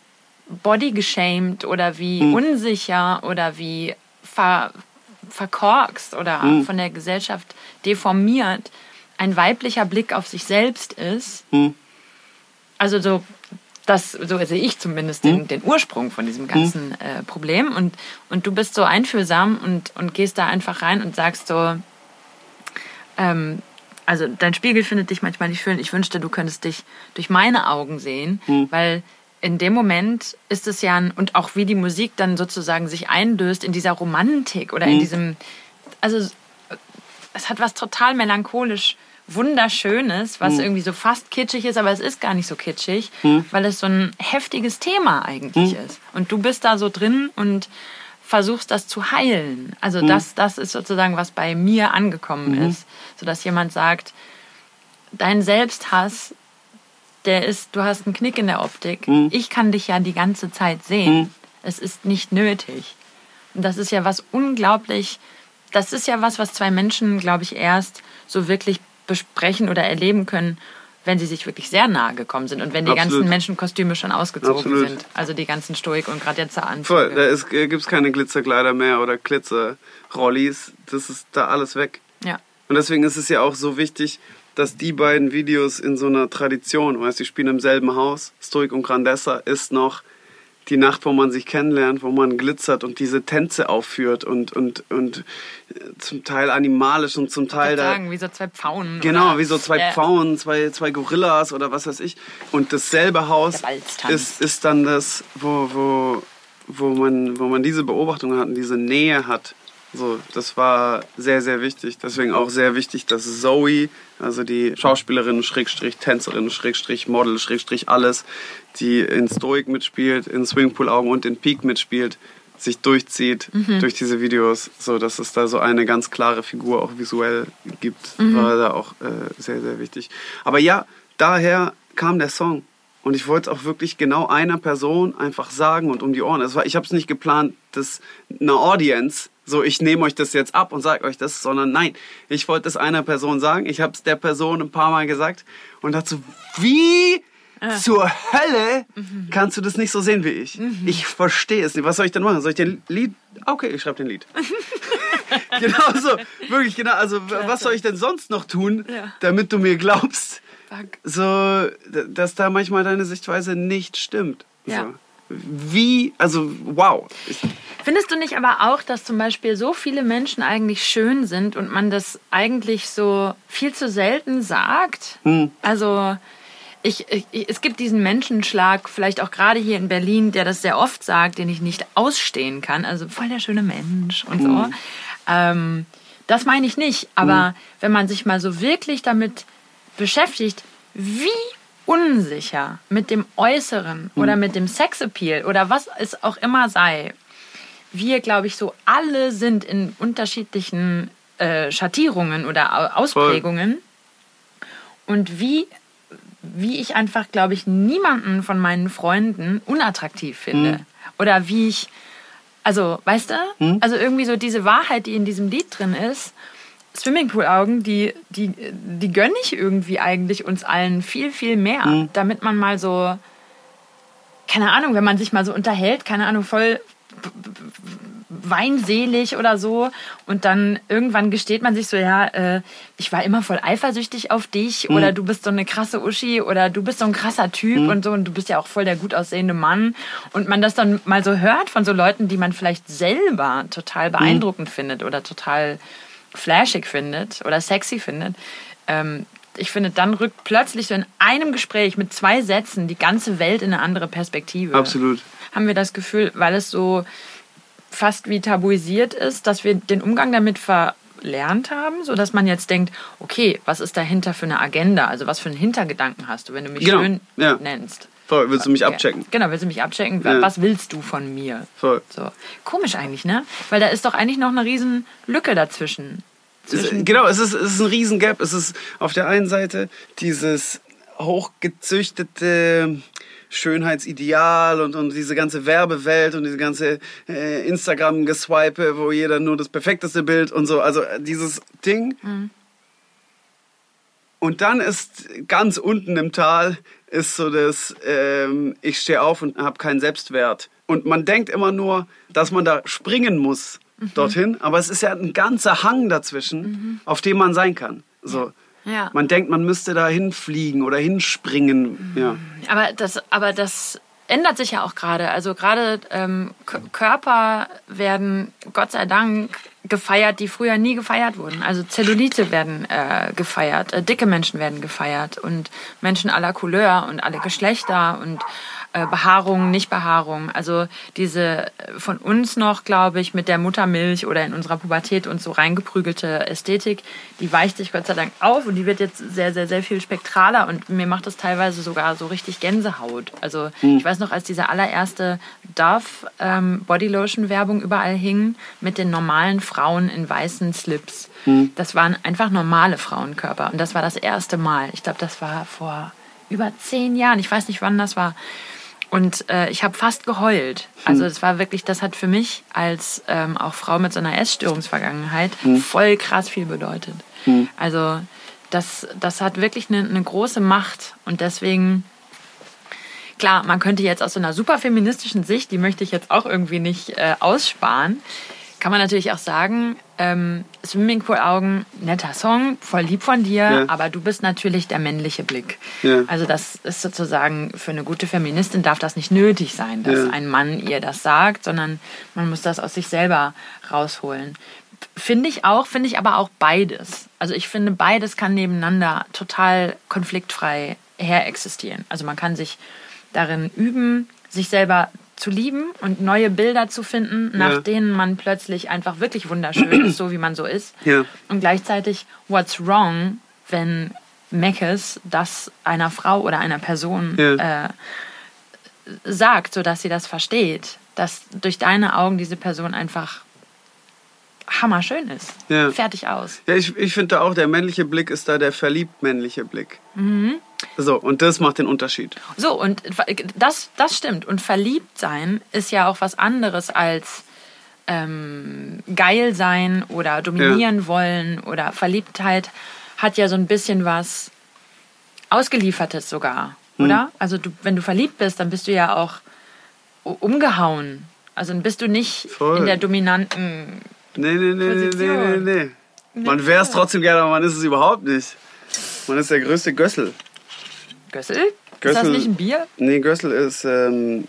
body geshamed oder wie unsicher oder wie ver, verkorkst oder von der Gesellschaft deformiert ein weiblicher Blick auf sich selbst ist. Also so, das, so sehe ich zumindest den, den Ursprung von diesem ganzen äh, Problem. Und, und du bist so einfühlsam und, und gehst da einfach rein und sagst so, ähm, also dein Spiegel findet dich manchmal nicht schön. Ich wünschte, du könntest dich durch meine Augen sehen, weil in dem Moment ist es ja ein, und auch wie die Musik dann sozusagen sich einlöst in dieser Romantik oder in diesem, also es hat was total melancholisch wunderschönes, was irgendwie so fast kitschig ist, aber es ist gar nicht so kitschig, weil es so ein heftiges Thema eigentlich ist. Und du bist da so drin und versuchst das zu heilen. Also das, das ist sozusagen, was bei mir angekommen ist, sodass jemand sagt, dein Selbsthass, der ist, du hast einen Knick in der Optik. Ich kann dich ja die ganze Zeit sehen. Es ist nicht nötig. Und das ist ja was unglaublich, das ist ja was, was zwei Menschen, glaube ich, erst so wirklich besprechen oder erleben können, wenn sie sich wirklich sehr nahe gekommen sind und wenn die Absolut. ganzen Menschenkostüme schon ausgezogen Absolut. sind. Also die ganzen Stoik und gerade jetzt Anzüge. Voll, da gibt es keine Glitzerkleider mehr oder Glitzerrollis. Das ist da alles weg. Ja. Und deswegen ist es ja auch so wichtig, dass die beiden Videos in so einer Tradition, weißt du, die spielen im selben Haus, Stoik und Grandessa, ist noch die Nacht, wo man sich kennenlernt, wo man glitzert und diese Tänze aufführt und, und, und äh, zum Teil animalisch und zum Teil da. sagen, wie so zwei Pfauen. Genau, oder- wie so zwei Ja. Pfauen, zwei, zwei Gorillas oder was weiß ich. Und dasselbe Haus ist, ist dann das, wo, wo, wo, man, wo man diese Beobachtung hat und diese Nähe hat. So, das war sehr, sehr wichtig. Deswegen auch sehr wichtig, dass Zoe, also die Schauspielerin, Schrägstrich, Tänzerin, Schrägstrich, Model, Schrägstrich, alles, die in Stoic mitspielt, in Swingpool Augen und in Peak mitspielt, sich durchzieht Mhm. durch diese Videos, so dass es da so eine ganz klare Figur auch visuell gibt, Mhm. war da auch äh, sehr, sehr wichtig. Aber ja, daher kam der Song. Und ich wollte es auch wirklich genau einer Person einfach sagen und um die Ohren. War, ich habe es nicht geplant, dass eine Audience, so ich nehme euch das jetzt ab und sage euch das, sondern nein, ich wollte es einer Person sagen. Ich habe es der Person ein paar Mal gesagt und dachte so, wie zur Hölle kannst du das nicht so sehen wie ich? Ich verstehe es nicht. Was soll ich denn machen? Soll ich dir ein Lied? Okay, ich schreibe dir ein Lied. genau so, wirklich genau. Also was soll ich denn sonst noch tun, Ja. damit du mir glaubst? Fuck. so, dass da manchmal deine Sichtweise nicht stimmt. Ja. So. Wie, also wow. Findest du nicht aber auch, dass zum Beispiel so viele Menschen eigentlich schön sind und man das eigentlich so viel zu selten sagt? Also ich, ich, es gibt diesen Menschenschlag, vielleicht auch gerade hier in Berlin, der das sehr oft sagt, den ich nicht ausstehen kann. Also voll der schöne Mensch und so. Ähm, das meine ich nicht. Aber wenn man sich mal so wirklich damit beschäftigt, wie unsicher mit dem Äußeren oder mit dem Sexappeal oder was es auch immer sei, wir, glaube ich, so alle sind in unterschiedlichen äh, Schattierungen oder Au- Ausprägungen. Und wie, wie ich einfach, glaube ich, niemanden von meinen Freunden unattraktiv finde. Oder wie ich, also, weißt du? Also irgendwie so diese Wahrheit, die in diesem Lied drin ist, Swimmingpool-Augen, die, die, die gönne ich irgendwie eigentlich uns allen viel, viel mehr. Damit man mal so, keine Ahnung, wenn man sich mal so unterhält, keine Ahnung, voll weinselig oder so und dann irgendwann gesteht man sich so, ja, äh, ich war immer voll eifersüchtig auf dich oder du bist so eine krasse Uschi oder du bist so ein krasser Typ und so und du bist ja auch voll der gut aussehende Mann. Und man das dann mal so hört von so Leuten, die man vielleicht selber total beeindruckend findet oder total flashig findet oder sexy findet. Ähm, ich finde, dann rückt plötzlich so in einem Gespräch mit zwei Sätzen die ganze Welt in eine andere Perspektive absolut. haben wir das Gefühl, weil es so fast wie tabuisiert ist, dass wir den Umgang damit verlernt haben, so dass man jetzt denkt, okay, was ist dahinter für eine Agenda? Also was für einen Hintergedanken hast du, wenn du mich Genau, schön ja. nennst? Voll, willst du mich Ja, abchecken? Genau, willst du mich abchecken? Ja. Was willst du von mir? Voll. So. Komisch eigentlich, ne? Weil da ist doch eigentlich noch eine riesen Lücke dazwischen. Es, genau, es ist, es ist ein Riesengap. Es ist auf der einen Seite dieses hochgezüchtete Schönheitsideal und, und diese ganze Werbewelt und diese ganze äh, Instagram-Geswipe, wo jeder nur das perfekteste Bild und so. Also äh, dieses Ding. Und dann ist ganz unten im Tal ist so das, ähm, ich stehe auf und habe keinen Selbstwert. Und man denkt immer nur, dass man da springen muss dorthin, aber es ist ja ein ganzer Hang dazwischen, auf dem man sein kann. So. Ja. Man denkt, man müsste da hinfliegen oder hinspringen. Ja. Aber das, aber das ändert sich ja auch gerade. Also gerade ähm, Körper werden Gott sei Dank gefeiert, die früher nie gefeiert wurden. Also Zellulite werden äh, gefeiert, äh, dicke Menschen werden gefeiert und Menschen aller Couleur und alle Geschlechter und Behaarung, Nichtbehaarung. Also diese äh, von uns noch, glaube ich, mit der Muttermilch oder in unserer Pubertät uns so reingeprügelte Ästhetik, die weicht sich Gott sei Dank auf und die wird jetzt sehr, sehr, sehr viel spektraler und mir macht das teilweise sogar so richtig Gänsehaut. Also ich weiß noch, als diese allererste Dove ähm, Bodylotion Werbung überall hing mit den normalen Frauen in weißen Slips. Das waren einfach normale Frauenkörper und das war das erste Mal. Ich glaube, das war vor über zehn Jahren. Ich weiß nicht, wann das war. Und äh, ich habe fast geheult. Also das war wirklich, das hat für mich als ähm, auch Frau mit so einer Essstörungsvergangenheit voll krass viel bedeutet. Also das, das hat wirklich eine, eine große Macht und deswegen klar, man könnte jetzt aus so einer super feministischen Sicht, die möchte ich jetzt auch irgendwie nicht äh, aussparen, kann man natürlich auch sagen, ähm, Swimmingpool-Augen, netter Song, voll lieb von dir, Ja. aber du bist natürlich der männliche Blick. Ja. Also das ist sozusagen, für eine gute Feministin darf das nicht nötig sein, dass Ja. ein Mann ihr das sagt, sondern man muss das aus sich selber rausholen. Finde ich auch, finde ich aber auch beides. Also ich finde, beides kann nebeneinander total konfliktfrei her existieren. Also man kann sich darin üben, sich selber zu lieben und neue Bilder zu finden, nach Ja. denen man plötzlich einfach wirklich wunderschön ist, so wie man so ist. Ja. Und gleichzeitig, what's wrong, wenn Meckes das einer Frau oder einer Person Ja. äh, sagt, sodass sie das versteht. dass durch deine Augen diese Person einfach hammerschön ist. Ja. Fertig aus. Ja, ich, ich finde da auch, der männliche Blick ist da der verliebt männliche Blick. So, und das macht den Unterschied. So, und das, das stimmt. Und verliebt sein ist ja auch was anderes als ähm, geil sein oder dominieren wollen oder Verliebtheit hat ja so ein bisschen was Ausgeliefertes sogar, Hm. oder? Also du, wenn du verliebt bist, dann bist du ja auch umgehauen. Also dann bist du nicht Voll. in der dominanten. Nee, nee, nee, nee, nee, nee, nee. Man wäre es trotzdem gerne, aber man ist es überhaupt nicht. Man ist der größte Gössel. Gössel? Ist das Gössel- nicht ein Bier? Nee, Gössel ist ähm,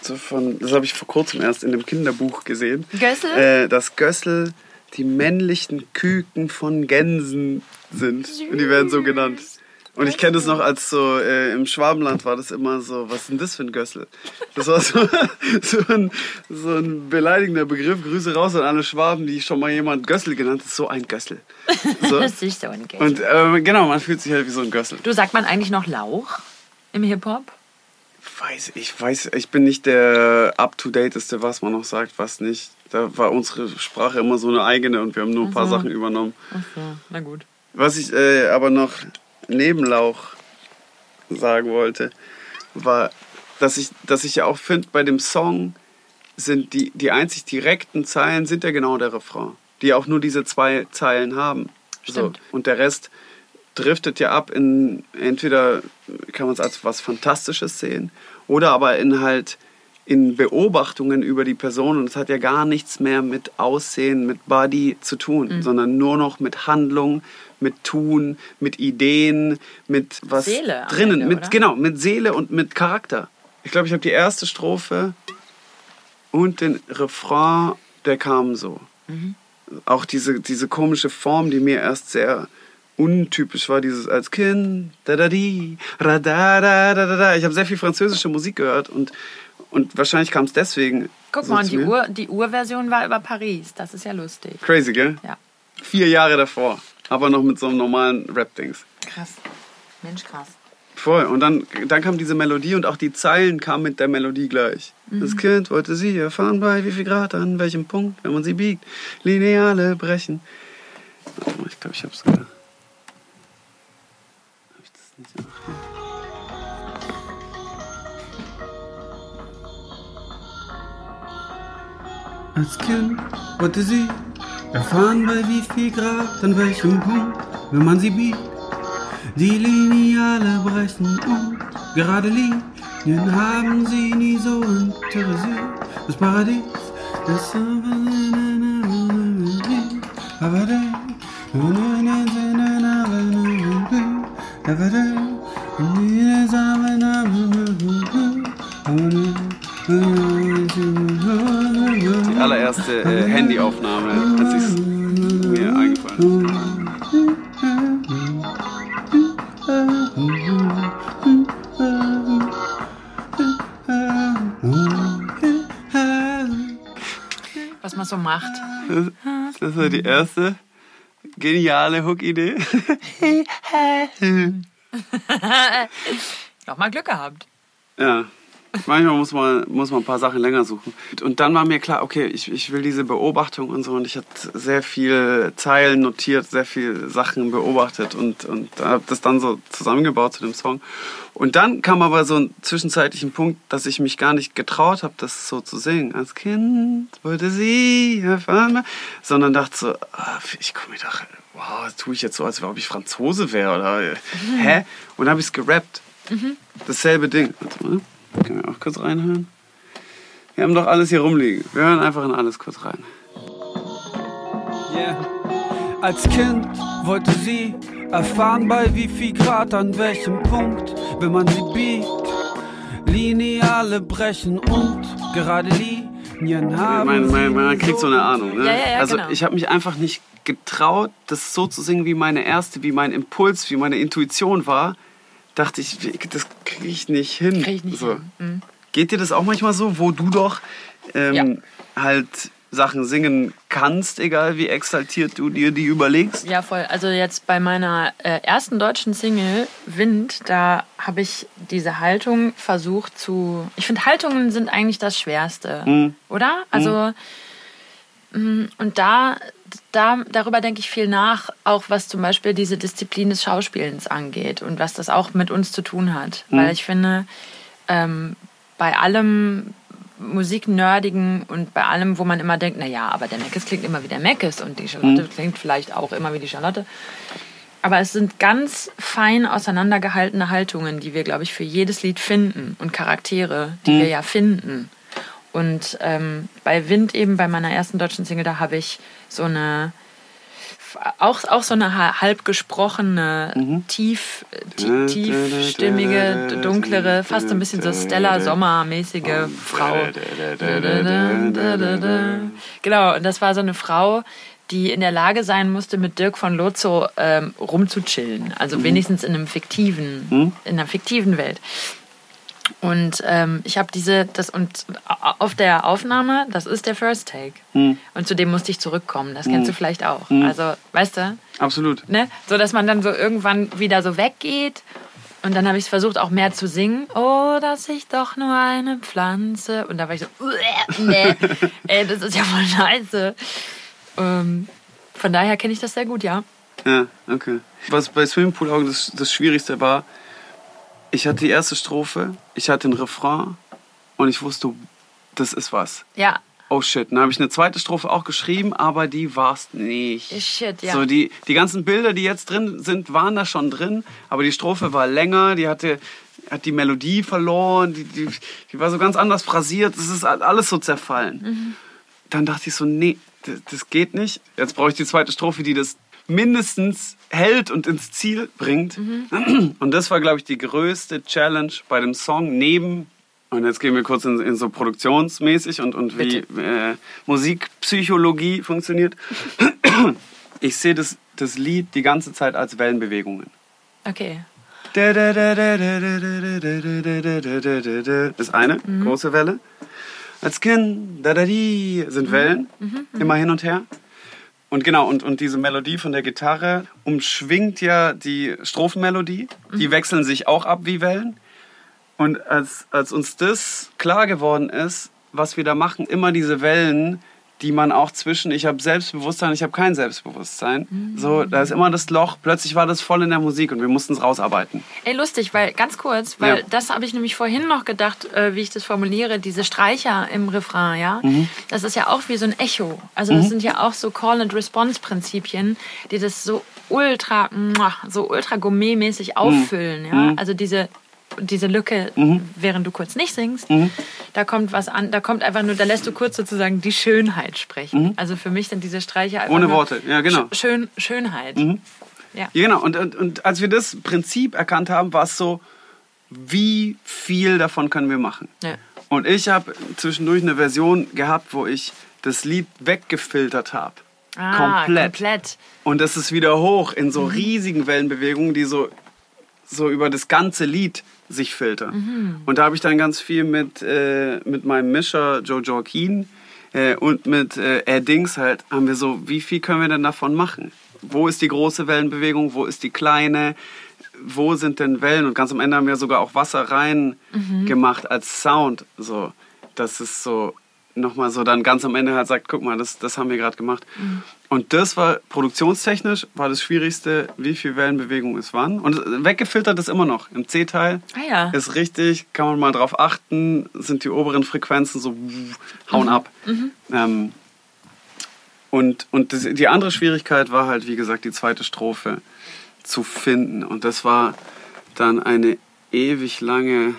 so von, das habe ich vor kurzem erst in dem Kinderbuch gesehen. Gössel? Äh, dass Gössel die männlichen Küken von Gänsen sind. Und die werden so genannt. Und ich kenne das noch als so, äh, im Schwabenland war das immer so, was ist denn das für ein Gössel? Das war so, so, ein, so ein beleidigender Begriff. Grüße raus an alle Schwaben, die schon mal jemand Gössel genannt hat. So ein Gössel. So. Das ist so ein Gössel. Und äh, genau, man fühlt sich halt wie so ein Gössel. Du sagt man eigentlich noch Lauch im Hip-Hop? Weiß, ich weiß, ich bin nicht der up-to-dateste, was man noch sagt, was nicht. Da war unsere Sprache immer so eine eigene und wir haben nur ein paar Ach so. Sachen übernommen. Achso, na gut. Was ich äh, aber noch neben Lauch sagen wollte, war, dass ich, dass ich ja auch finde, bei dem Song sind die, die einzig direkten Zeilen sind ja genau der Refrain, die auch nur diese zwei Zeilen haben. So. Und der Rest driftet ja ab in, entweder kann man es als was Fantastisches sehen oder aber in halt in Beobachtungen über die Person und es hat ja gar nichts mehr mit Aussehen, mit Body zu tun, Mhm. sondern nur noch mit Handlung, mit Tun, mit Ideen, mit was Seele drinnen, Ende, mit oder? genau, mit Seele und mit Charakter. Ich glaube, ich habe die erste Strophe und den Refrain, der kam so. Mhm. Auch diese, diese komische Form, die mir erst sehr untypisch war, dieses als Kind, da da di, ra da da da da da. Ich habe sehr viel französische Musik gehört und, und wahrscheinlich kam es deswegen. Guck so mal, und die. Ur, die Urversion war über Paris. Das ist ja lustig. Crazy, gell? Ja. Vier Jahre davor. Aber noch mit so einem normalen Rap-Dings. Krass. Mensch, krass. Voll. Und dann, dann kam diese Melodie und auch die Zeilen kamen mit der Melodie gleich. Das Kind wollte sie erfahren, bei wie viel Grad, an welchem Punkt, wenn man sie biegt. Lineale brechen. Mal, ich glaube, ich hab's sogar. Hab ich das nicht auch? Als Kind wollte sie erfahren, bei wie viel Grad, an welchem Punkt, wenn man sie biegt. Die Lineale brechen und gerade Linien haben sie nie so interessiert. Das Paradies ist aber allererste äh, Handyaufnahme, als ich mir eingefallen ist. Was man so macht. Das war die erste geniale Hook-Idee. Nochmal Glück gehabt. Ja. Manchmal muss man, muss man ein paar Sachen länger suchen. Und dann war mir klar, okay, ich, ich will diese Beobachtung und so. Und ich hatte sehr viel Zeilen notiert, sehr viel Sachen beobachtet und, und habe das dann so zusammengebaut zu dem Song. Und dann kam aber so ein zwischenzeitlichen Punkt, dass ich mich gar nicht getraut habe, das so zu singen. Als Kind wollte sie erfahren, sondern dachte so, ah, ich komme mir doch, wow, das tue ich jetzt so, als ob ich Franzose wäre oder hä? Und dann habe ich es gerappt. Dasselbe Ding. Warte mal. Können wir auch kurz reinhören? Wir haben doch alles hier rumliegen. Wir hören einfach in alles kurz rein. Yeah. Als Kind wollte sie erfahren, bei wie viel Grad, an welchem Punkt, wenn man sie biegt. Lineale brechen und gerade Linien haben. Man, man, sie man kriegt so eine Ahnung. Ne? Ja, ja, ja, also genau. ich habe mich einfach nicht getraut, das so zu singen, wie meine erste, wie mein Impuls, wie meine Intuition war. Dachte ich, das kriege ich nicht hin. Krieg ich nicht so. hin. Mhm. Geht dir das auch manchmal so, wo du doch ähm, Ja. halt Sachen singen kannst, egal wie exaltiert du dir die überlegst? Ja, voll. Also jetzt bei meiner äh, ersten deutschen Single Wind, da habe ich diese Haltung versucht zu. Ich finde Haltungen sind eigentlich das Schwerste, Mhm. oder? Also mm, und da, da darüber denke ich viel nach, auch was zum Beispiel diese Disziplin des Schauspielens angeht und was das auch mit uns zu tun hat, Mhm. weil ich finde ähm, bei allem Musiknerdigen und bei allem, wo man immer denkt, naja, aber der Meckes klingt immer wie der Meckes und die Charlotte Mhm. klingt vielleicht auch immer wie die Charlotte. Aber es sind ganz fein auseinandergehaltene Haltungen, die wir, glaube ich, für jedes Lied finden und Charaktere, die Mhm. wir ja finden. Und ähm, bei Wind eben, bei meiner ersten deutschen Single, da habe ich so eine, auch, auch so eine ha- halb gesprochene, Mhm. tief, tie- tiefstimmige, dunklere, fast ein bisschen so Stella Sommer-mäßige Frau. Genau, und das war so eine Frau, die in der Lage sein musste, mit Dirk von Lozo ähm, rumzuchillen. Also wenigstens in einem fiktiven, in einer fiktiven Welt. Und ähm, ich habe diese, das und auf der Aufnahme, das ist der First Take. Und zu dem musste ich zurückkommen. Das kennst du vielleicht auch. Also, weißt du, Absolut. ne? So dass man dann so irgendwann wieder so weggeht. Und dann habe ich versucht, auch mehr zu singen. Oh, dass ich doch nur eine Pflanze. Und da war ich so, "Uäh, nee, ey, das ist ja voll scheiße. Ähm, von daher kenne ich das sehr gut, ja. Ja, okay. Was bei Swimmingpool-Augen das, das Schwierigste war, ich hatte die erste Strophe, ich hatte den Refrain und ich wusste, das ist was. Ja, Oh shit, dann habe ich eine zweite Strophe auch geschrieben, aber die war's nicht. Shit, ja. So die, die ganzen Bilder, die jetzt drin sind, waren da schon drin, aber die Strophe war länger, die hatte hat die Melodie verloren, die, die, die war so ganz anders phrasiert, das ist alles so zerfallen. Mhm. Dann dachte ich so, nee, das, das geht nicht. Jetzt brauche ich die zweite Strophe, die das mindestens hält und ins Ziel bringt. Mhm. Und das war, glaube ich, die größte Challenge bei dem Song neben und jetzt gehen wir kurz in, in so produktionsmäßig und, und wie äh, Musikpsychologie funktioniert. Ich sehe das, das Lied die ganze Zeit als Wellenbewegungen. okay. Das ist eine große Welle. Als Kind da, da, die, sind Wellen, immer hin und her. Und genau, und, und diese Melodie von der Gitarre umschwingt ja die Strophenmelodie. Die wechseln sich auch ab wie Wellen. Und als, als uns das klar geworden ist, was wir da machen, immer diese Wellen, die man auch zwischen, ich habe Selbstbewusstsein, ich habe kein Selbstbewusstsein. So, da ist immer das Loch. Plötzlich war das voll in der Musik und wir mussten es rausarbeiten. Ey, lustig, weil ganz kurz, weil Ja. das habe ich nämlich vorhin noch gedacht, äh, wie ich das formuliere, diese Streicher im Refrain, ja, Mhm. das ist ja auch wie so ein Echo. Also das sind ja auch so Call-and-Response-Prinzipien, die das so ultra, so ultra gourmetmäßig auffüllen, ja. Also diese diese Lücke, während du kurz nicht singst, da kommt was an, da kommt einfach nur, da lässt du kurz sozusagen die Schönheit sprechen. Also für mich sind diese Streicher einfach Ohne Worte, ja, genau. Sch- Schön, Schönheit. Ja. Ja, genau. Und, und, und als wir das Prinzip erkannt haben, war es so, wie viel davon können wir machen? Ja. Und ich habe zwischendurch eine Version gehabt, wo ich das Lied weggefiltert habe. Ah, komplett. komplett. Und das ist wieder hoch in so riesigen Wellenbewegungen, die so, so über das ganze Lied sich filtern. Und da habe ich dann ganz viel mit, äh, mit meinem Mischer Joe Joaquin äh, und mit äh, Air Dings halt, haben wir so, wie viel können wir denn davon machen? Wo ist die große Wellenbewegung? Wo ist die kleine? Wo sind denn Wellen? Und ganz am Ende haben wir sogar auch Wasser rein gemacht als Sound. So, das ist so nochmal so dann ganz am Ende halt sagt, guck mal, das, das haben wir gerade gemacht. Und das war produktionstechnisch war das Schwierigste, wie viel Wellenbewegung es waren. Und weggefiltert ist immer noch. Im C-Teil Ah ja. ist richtig, kann man mal drauf achten, sind die oberen Frequenzen so hauen ab. Ähm, und und das, die andere Schwierigkeit war halt, wie gesagt, die zweite Strophe zu finden. Und das war dann eine ewig lange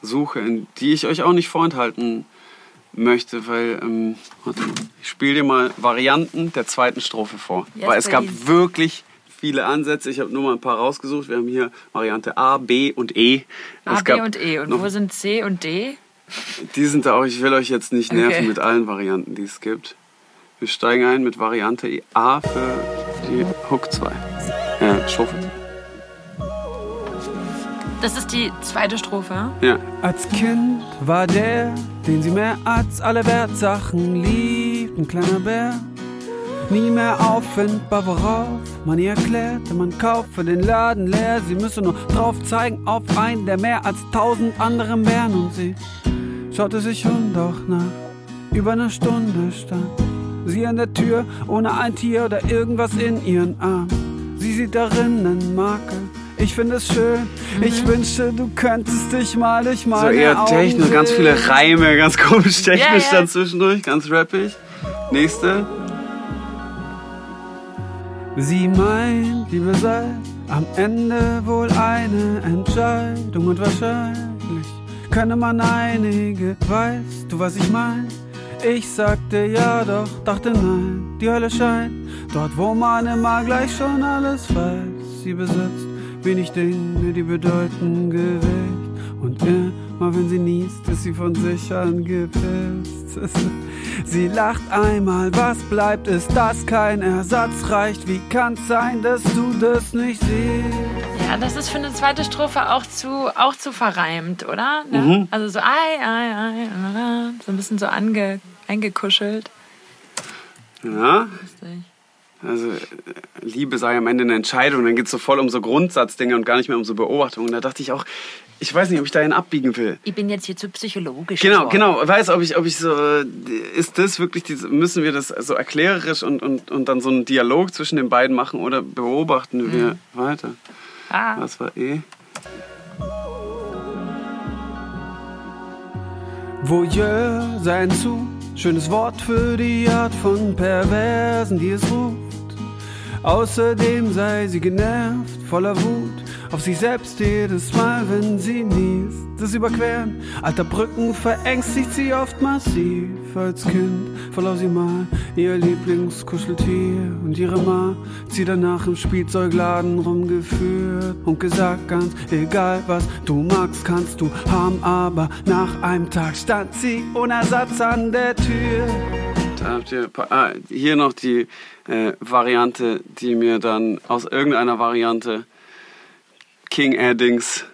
Suche, in die ich euch auch nicht vorenthalten möchte, weil ähm, warte mal, ich spiele dir mal Varianten der zweiten Strophe vor. Yes, weil es gab please. wirklich viele Ansätze. Ich habe nur mal ein paar rausgesucht. Wir haben hier Variante A, B und E. A, Es B und E. Und wo sind C und D? die sind da auch. Ich will euch jetzt nicht nerven Okay. mit allen Varianten, die es gibt. Wir steigen ein mit Variante A für die Hook 2. Äh, Strophe. Das ist die zweite Strophe. Ja. Als Kind war der, den sie mehr als alle Wertsachen liebt. ein kleiner Bär. Nie mehr auffindbar, worauf man ihr erklärte, man kauft für den Laden leer. Sie müsse nur drauf zeigen auf einen der mehr als tausend anderen Bären. Und sie schaute sich um, doch nach über einer Stunde stand sie an der Tür ohne ein Tier oder irgendwas in ihren Armen. Sie sieht darin einen Makel. Ich finde es schön. Ich wünschte, du könntest dich mal durch meine So eher Techno, ganz viele. Reime, ganz komisch technisch Ja, ja. dann zwischendurch, ganz rappig. Nächste. Sie meint, Liebe sei am Ende wohl eine Entscheidung und wahrscheinlich könne man einige. Weißt du, was ich mein? Ich sagte ja, doch dachte nein. Die Hölle scheint dort, wo man immer gleich schon alles weiß. Sie besitzt wenig Dinge, die bedeuten Gewicht. Und immer, wenn sie niest, ist sie von sich angepisst. Sie lacht einmal, was bleibt, ist das kein Ersatz reicht. Wie kann's sein, dass du das nicht siehst? Ja, das ist für eine zweite Strophe auch zu, auch zu verreimt, oder? Ne? Mhm. Also so ei, ei, ei, so ein bisschen so ange, eingekuschelt. Ja, Lustig. Also Liebe sei am Ende eine Entscheidung. Dann geht es so voll um so Grundsatzdinge und gar nicht mehr um so Beobachtungen. Da dachte ich auch, ich weiß nicht, ob ich dahin abbiegen will. Ich bin jetzt hier zu psychologisch. Genau, genau. Weiß, ob ich, ob ich so, ist das wirklich, diese, müssen wir das so erklärerisch und, und, und dann so einen Dialog zwischen den beiden machen oder beobachten wir weiter? Ah, Was war eh? Voyeur sei ein zu schönes Wort für die Art von Perversen, die es ruft. Außerdem sei sie genervt, voller Wut auf sich selbst jedes Mal, wenn sie niest. Das Überqueren alter Brücken verängstigt sie oft massiv. Als Kind verlor sie mal ihr Lieblingskuscheltier und ihre Ma hat sie danach im Spielzeugladen rumgeführt und gesagt ganz egal was du magst, kannst du haben, aber nach einem Tag stand sie ohne Ersatz an der Tür. Habt ihr ah, hier noch die äh, Variante, die mir dann aus irgendeiner Variante King Addings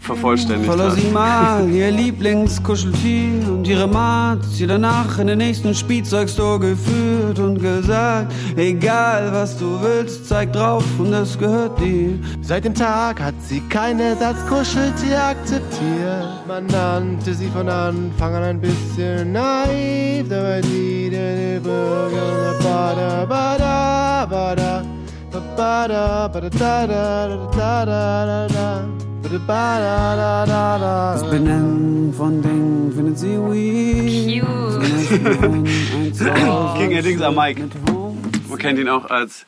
vervollständigt hat. sie mal ihr Lieblingskuscheltier und ihre Ma hat sie danach in den nächsten Spielzeugstore geführt und gesagt, egal was du willst, zeig drauf und das gehört dir. Seit dem Tag hat sie kein Ersatzkuscheltier akzeptiert. Man nannte sie von Anfang an ein bisschen naiv. Dabei sie den Bürger. Bada, bada, bada. Bada, bada. Bada, bada. Das Benennen von Dingen findet sie weird. cute. King Addings am Mike. Man kennt ihn auch als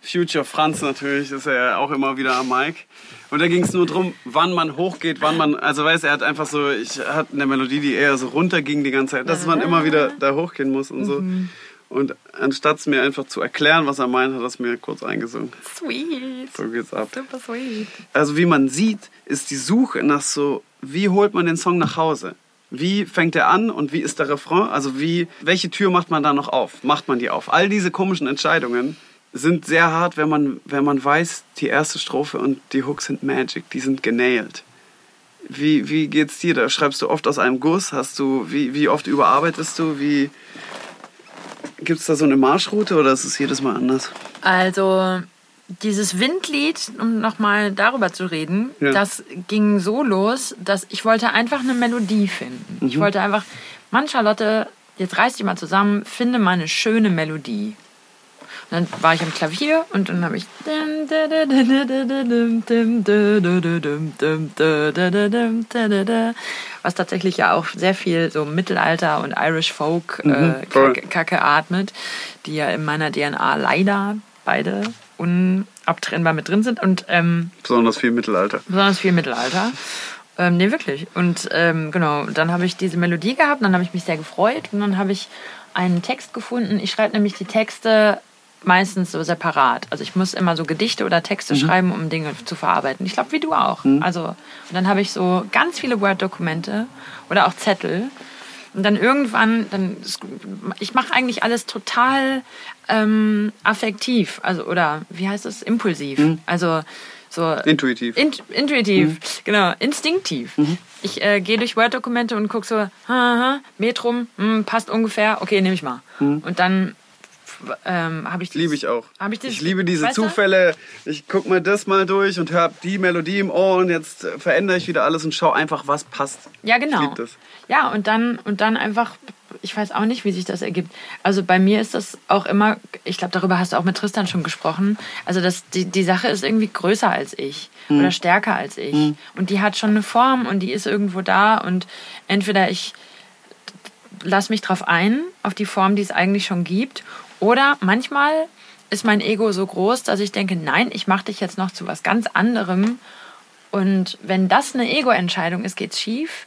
Future Franz natürlich, ist er ja auch immer wieder am Mic. Und da ging es nur darum, wann man hochgeht, wann man, also weiß er hat einfach so, ich hatte eine Melodie, die eher so runterging die ganze Zeit, dass man immer wieder da hochgehen muss und so. Und anstatt mir einfach zu erklären, was er meint, hat er es mir kurz eingesungen. Sweet. So geht's ab. Super sweet. Also wie man sieht, ist die Suche nach so, wie holt man den Song nach Hause? Wie fängt er an und wie ist der Refrain? Also wie, welche Tür macht man da noch auf? Macht man die auf? All diese komischen Entscheidungen sind sehr hart, wenn man, wenn man weiß, die erste Strophe und die Hooks sind Magic, die sind genailed. Wie, wie geht's dir da? Schreibst du oft aus einem Guss? Hast du, wie, wie oft überarbeitest du? Wie, gibt's da so eine Marschroute oder ist es jedes Mal anders? Also dieses Windlied, um nochmal darüber zu reden, Ja. das ging so los, dass ich wollte einfach eine Melodie finden. Ich wollte einfach, Mann Charlotte, jetzt reiß dich mal zusammen, finde mal eine schöne Melodie. Und dann war ich am Klavier und dann habe ich was tatsächlich ja auch sehr viel so Mittelalter und Irish Folk äh, Kacke atmet, die ja in meiner DNA leider beide unabtrennbar mit drin sind und ähm, Besonders viel Mittelalter. besonders viel Mittelalter. Ähm, nee, wirklich. Und ähm, genau, dann habe ich diese Melodie gehabt, dann habe ich mich sehr gefreut und dann habe ich einen Text gefunden. Ich schreibe nämlich die Texte meistens so separat. Also ich muss immer so Gedichte oder Texte schreiben, um Dinge zu verarbeiten. Ich glaube, wie du auch. Also und dann habe ich so ganz viele Word-Dokumente oder auch Zettel. Und dann irgendwann, dann ich mache eigentlich alles total ähm, affektiv, also oder wie heißt es, impulsiv. Also so Intuitiv. Int intuitiv, genau, instinktiv. Ich äh, gehe durch Word-Dokumente und gucke so, ha, ha, Metrum, hm, passt ungefähr, okay, nehme ich mal. Und dann ähm, habe ich Liebe ich auch. Hab ich das- ich liebe diese weißt du? Zufälle. Ich guck mir das mal durch und höre die Melodie im Ohr und jetzt äh, verändere ich wieder alles und schau einfach, was passt. Ja, genau. Ich das. Ja, und dann, und dann einfach, ich weiß auch nicht, wie sich das ergibt. Also bei mir ist das auch immer, ich glaube, darüber hast du auch mit Tristan schon gesprochen. Also das, die, die Sache ist irgendwie größer als ich oder stärker als ich. Und die hat schon eine Form und die ist irgendwo da und entweder ich lass mich drauf ein, auf die Form, die es eigentlich schon gibt. Oder manchmal ist mein Ego so groß, dass ich denke, nein, ich mache dich jetzt noch zu was ganz anderem. Und wenn das eine Ego-Entscheidung ist, geht's schief.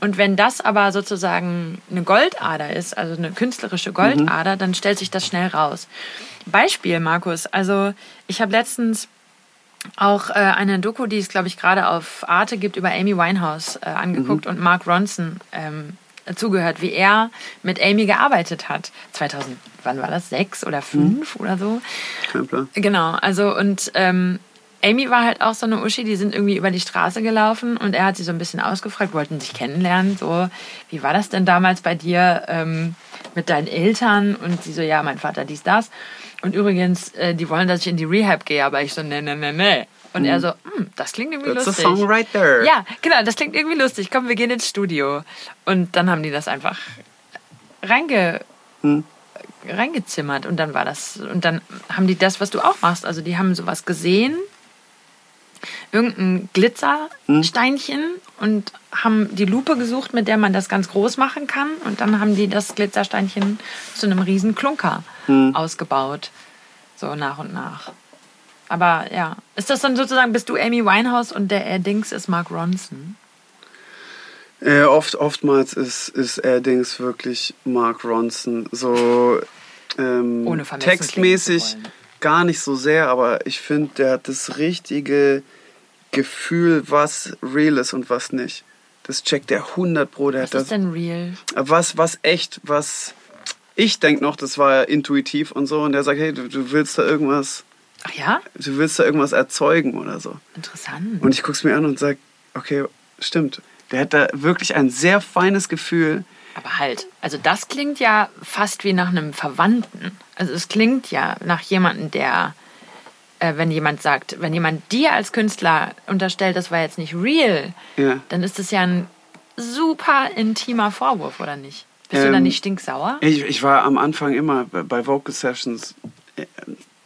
Und wenn das aber sozusagen eine Goldader ist, also eine künstlerische Goldader, dann stellt sich das schnell raus. Beispiel, Markus. Also ich habe letztens auch äh, eine Doku, die es, glaube ich, gerade auf Arte gibt, über Amy Winehouse äh, angeguckt und Mark Ronson ähm, zugehört, wie er mit Amy gearbeitet hat. 2000, wann war das? Sechs oder fünf oder so? Kein Plan. Genau, also und ähm, Amy war halt auch so eine Uschi, die sind irgendwie über die Straße gelaufen und er hat sie so ein bisschen ausgefragt, wollten sich kennenlernen, so, wie war das denn damals bei dir ähm, mit deinen Eltern? Und sie so, ja, mein Vater dies, das. Und übrigens, äh, die wollen, dass ich in die Rehab gehe, aber ich so, nee, nee, nee, nee. Und er so, hm, das klingt irgendwie That's lustig. song right there. Ja, genau, das klingt irgendwie lustig. Komm, wir gehen ins Studio. Und dann haben die das einfach reinge, reingezimmert. Und dann war das, und dann haben die das, was du auch machst. Also die haben sowas gesehen, irgendein Glitzersteinchen und haben die Lupe gesucht, mit der man das ganz groß machen kann. Und dann haben die das Glitzersteinchen zu einem riesen Klunker ausgebaut. So nach und nach. Aber ja, ist das dann sozusagen, bist du Amy Winehouse und der er Dings ist Mark Ronson? Äh, oft, oftmals ist, ist allerdings wirklich Mark Ronson so ähm, Ohne textmäßig gar nicht so sehr, aber ich finde, der hat das richtige Gefühl, was real ist und was nicht. Das checkt der 100 Pro. Der Was hat das, ist denn real? was, was echt, was ich denke noch, das war intuitiv und so. Und der sagt, hey, du, du willst da irgendwas, Ach ja? du willst da irgendwas erzeugen oder so. Interessant. Und ich gucke es mir an und sage, okay, stimmt. Der hat da wirklich ein sehr feines Gefühl. Aber halt, also das klingt ja fast wie nach einem Verwandten. Also es klingt ja nach jemandem, der, äh, wenn jemand sagt, wenn jemand dir als Künstler unterstellt, das war jetzt nicht real, Ja. dann ist das ja ein super intimer Vorwurf, oder nicht? Bist du Ähm, dann nicht stinksauer? Ich, ich war am Anfang immer bei- bei Vocal Sessions äh,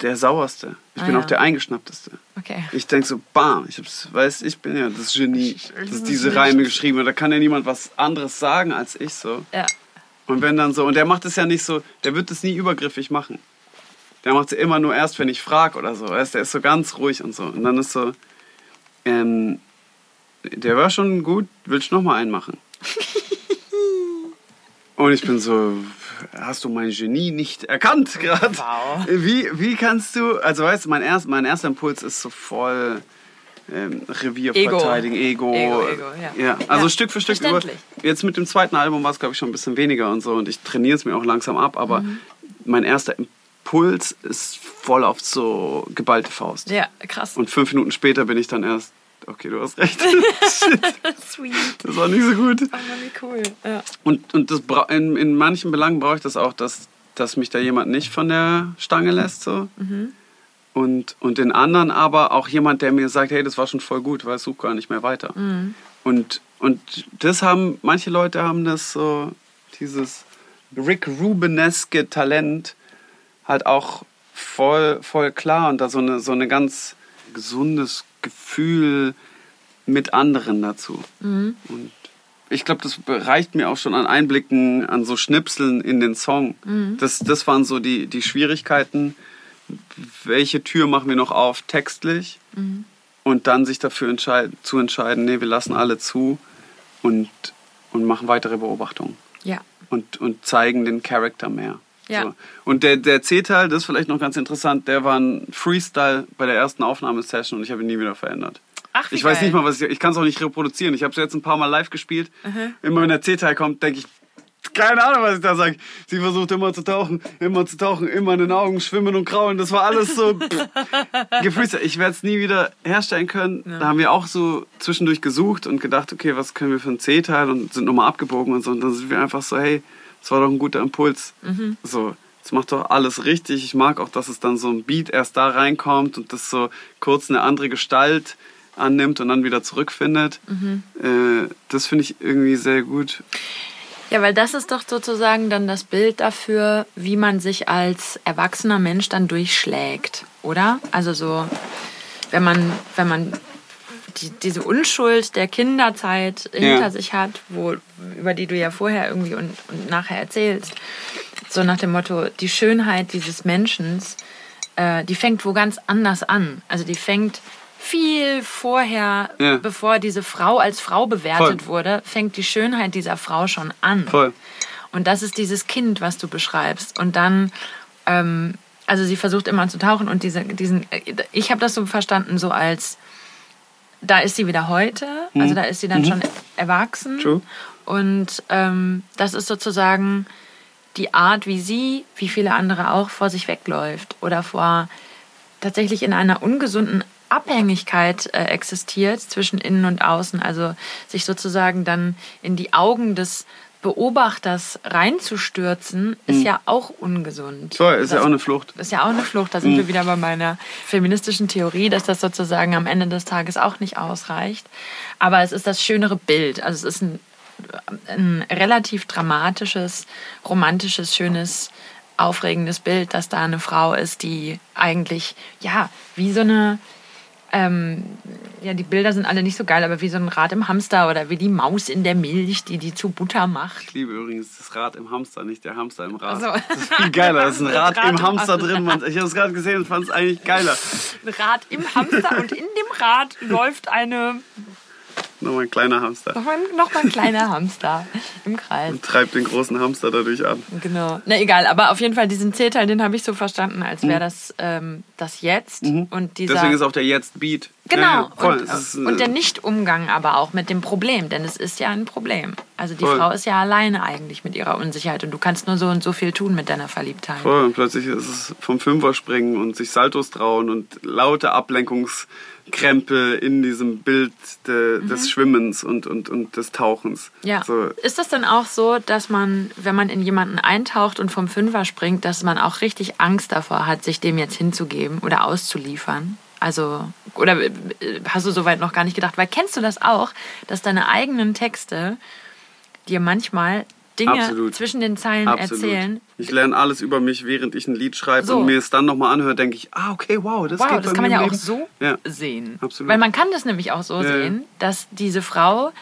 der sauerste. Ich Ah, bin ja. auch der eingeschnappteste. Okay. Ich denke so, bam, ich hab's, weiß, ich bin ja das Genie, das diese Reime geschrieben hat. Da kann ja niemand was anderes sagen als ich so. Ja. Und wenn dann so, und der macht es ja nicht so, der wird es nie übergriffig machen. Der macht es immer nur erst, wenn ich frage oder so. Weißt, der ist so ganz ruhig und so. Und dann ist so, ähm, der war schon gut, willst du noch mal einen machen? und ich bin so, hast du mein Genie nicht erkannt gerade? Wow. Wie, wie kannst du, also weißt du, mein, erst, mein erster Impuls ist so voll ähm, Revier Ego. verteidigen, Ego. Ego, Ego, ja. also Ja, Stück für Stück. Über, jetzt mit dem zweiten Album war es, glaube ich, schon ein bisschen weniger und so. Und ich trainiere es mir auch langsam ab. Aber Mhm. mein erster Impuls ist voll auf so geballte Faust. Ja, krass. Und fünf Minuten später bin ich dann erst, okay, du hast recht. Sweet. das war nicht so gut. Mann, wie cool. Ja. Und, und das, in, in manchen Belangen brauche ich das auch, dass, dass mich da jemand nicht von der Stange lässt. So. Und, und in anderen aber auch jemand, der mir sagt, hey, das war schon voll gut, weil ich suche gar nicht mehr weiter. Und, und das haben, manche Leute haben das so, dieses Rick Rubeneske Talent halt auch voll, voll klar und da so eine, so eine ganz gesundes Gefühl mit anderen dazu. Und ich glaube, das reicht mir auch schon an Einblicken, an so Schnipseln in den Song. Das, das waren so die, die Schwierigkeiten. Welche Tür machen wir noch auf textlich? Und dann sich dafür entscheiden, zu entscheiden, nee, wir lassen alle zu und, und machen weitere Beobachtungen. ja. Und, und zeigen den Charakter mehr. Ja. So. Und der, der C-Teil, das ist vielleicht noch ganz interessant, der war ein Freestyle bei der ersten Aufnahmesession und ich habe ihn nie wieder verändert. Ach, Ich weiß geil. nicht mal, was ich. Ich kann es auch nicht reproduzieren. Ich habe es jetzt ein paar Mal live gespielt. Immer wenn der C-Teil kommt, denke ich, keine Ahnung, was ich da sage. Sie versucht immer zu tauchen, immer zu tauchen, immer in den Augen schwimmen und kraulen. Das war alles so gefreestylt. Ich werde es nie wieder herstellen können. Da haben wir auch so zwischendurch gesucht und gedacht, okay, was können wir für ein C-Teil und sind nochmal abgebogen und so. Und dann sind wir einfach so, hey, das war doch ein guter Impuls. So, das macht doch alles richtig. Ich mag auch, dass es dann so ein Beat erst da reinkommt und das so kurz eine andere Gestalt annimmt und dann wieder zurückfindet. Äh, das finde ich irgendwie sehr gut. Ja, weil das ist doch sozusagen dann das Bild dafür, wie man sich als erwachsener Mensch dann durchschlägt, oder? Also so, wenn man, wenn man die, diese Unschuld der Kinderzeit hinter Ja. sich hat, wo, über die du ja vorher irgendwie und, und nachher erzählst, so nach dem Motto, die Schönheit dieses Menschen, äh, die fängt wo ganz anders an. Also die fängt viel vorher, Ja. bevor diese Frau als Frau bewertet Voll. wurde, fängt die Schönheit dieser Frau schon an. Voll. Und das ist dieses Kind, was du beschreibst. Und dann, ähm, also sie versucht immer zu tauchen und diese, diesen, äh, ich habe das so verstanden, so als, da ist sie wieder heute, also da ist sie dann schon erwachsen. True. Und ähm, das ist sozusagen die Art, wie sie, wie viele andere auch, vor sich wegläuft oder vor tatsächlich in einer ungesunden Abhängigkeit äh, existiert zwischen innen und außen. Also sich sozusagen dann in die Augen des Beobachters reinzustürzen, ist ja auch ungesund. Voll, ist ja Das auch eine Flucht. ist ja auch eine Flucht. Da sind wir wieder bei meiner feministischen Theorie, dass das sozusagen am Ende des Tages auch nicht ausreicht. Aber es ist das schönere Bild. Also es ist ein, ein relativ dramatisches, romantisches, schönes, aufregendes Bild, dass da eine Frau ist, die eigentlich, ja, wie so eine ähm, ja, die Bilder sind alle nicht so geil, aber wie so ein Rad im Hamster oder wie die Maus in der Milch, die die zu Butter macht. Ich liebe übrigens das Rad im Hamster, nicht der Hamster im Rad. Ach so. Das ist viel geiler. Das ist ein Rad, Rad im im Hamster Hamster. drin. Man, ich habe es gerade gesehen und fand es eigentlich geiler. Ein Rad im Hamster und in dem Rad läuft eine Nochmal ein kleiner Hamster. Noch mal, noch mal ein kleiner Hamster im Kreis. Und treibt den großen Hamster dadurch an. Genau. Na egal, aber auf jeden Fall diesen C-Teil, den habe ich so verstanden, als wäre das ähm, das Jetzt und dieser Mhm. Deswegen ist auch der Jetzt Beat. Genau Ja, und, ist, äh, und der Nicht-Umgang aber auch mit dem Problem, denn es ist ja ein Problem. Also die Voll. Frau ist ja alleine eigentlich mit ihrer Unsicherheit und du kannst nur so und so viel tun mit deiner Verliebtheit. Voll, und plötzlich ist es vom Fünfer springen und sich Saltos trauen und laute Ablenkungskrempel in diesem Bild de, des Schwimmens und, und, und des Tauchens. Mhm. Ja. So, Ist das dann auch so, dass man, wenn man in jemanden eintaucht und vom Fünfer springt, dass man auch richtig Angst davor hat, sich dem jetzt hinzugeben oder auszuliefern? Also, oder äh, hast du soweit noch gar nicht gedacht? Weil kennst du das auch, dass deine eigenen Texte dir manchmal Dinge Absolut. zwischen den Zeilen absolut. erzählen? Ich lerne alles über mich, während ich ein Lied schreibe So. und mir es dann nochmal anhöre, denke ich, ah, okay, wow, das Wow, geht das kann man ja auch so Ja. sehen. Absolut. Weil man kann das nämlich auch so ja. sehen, dass diese Frau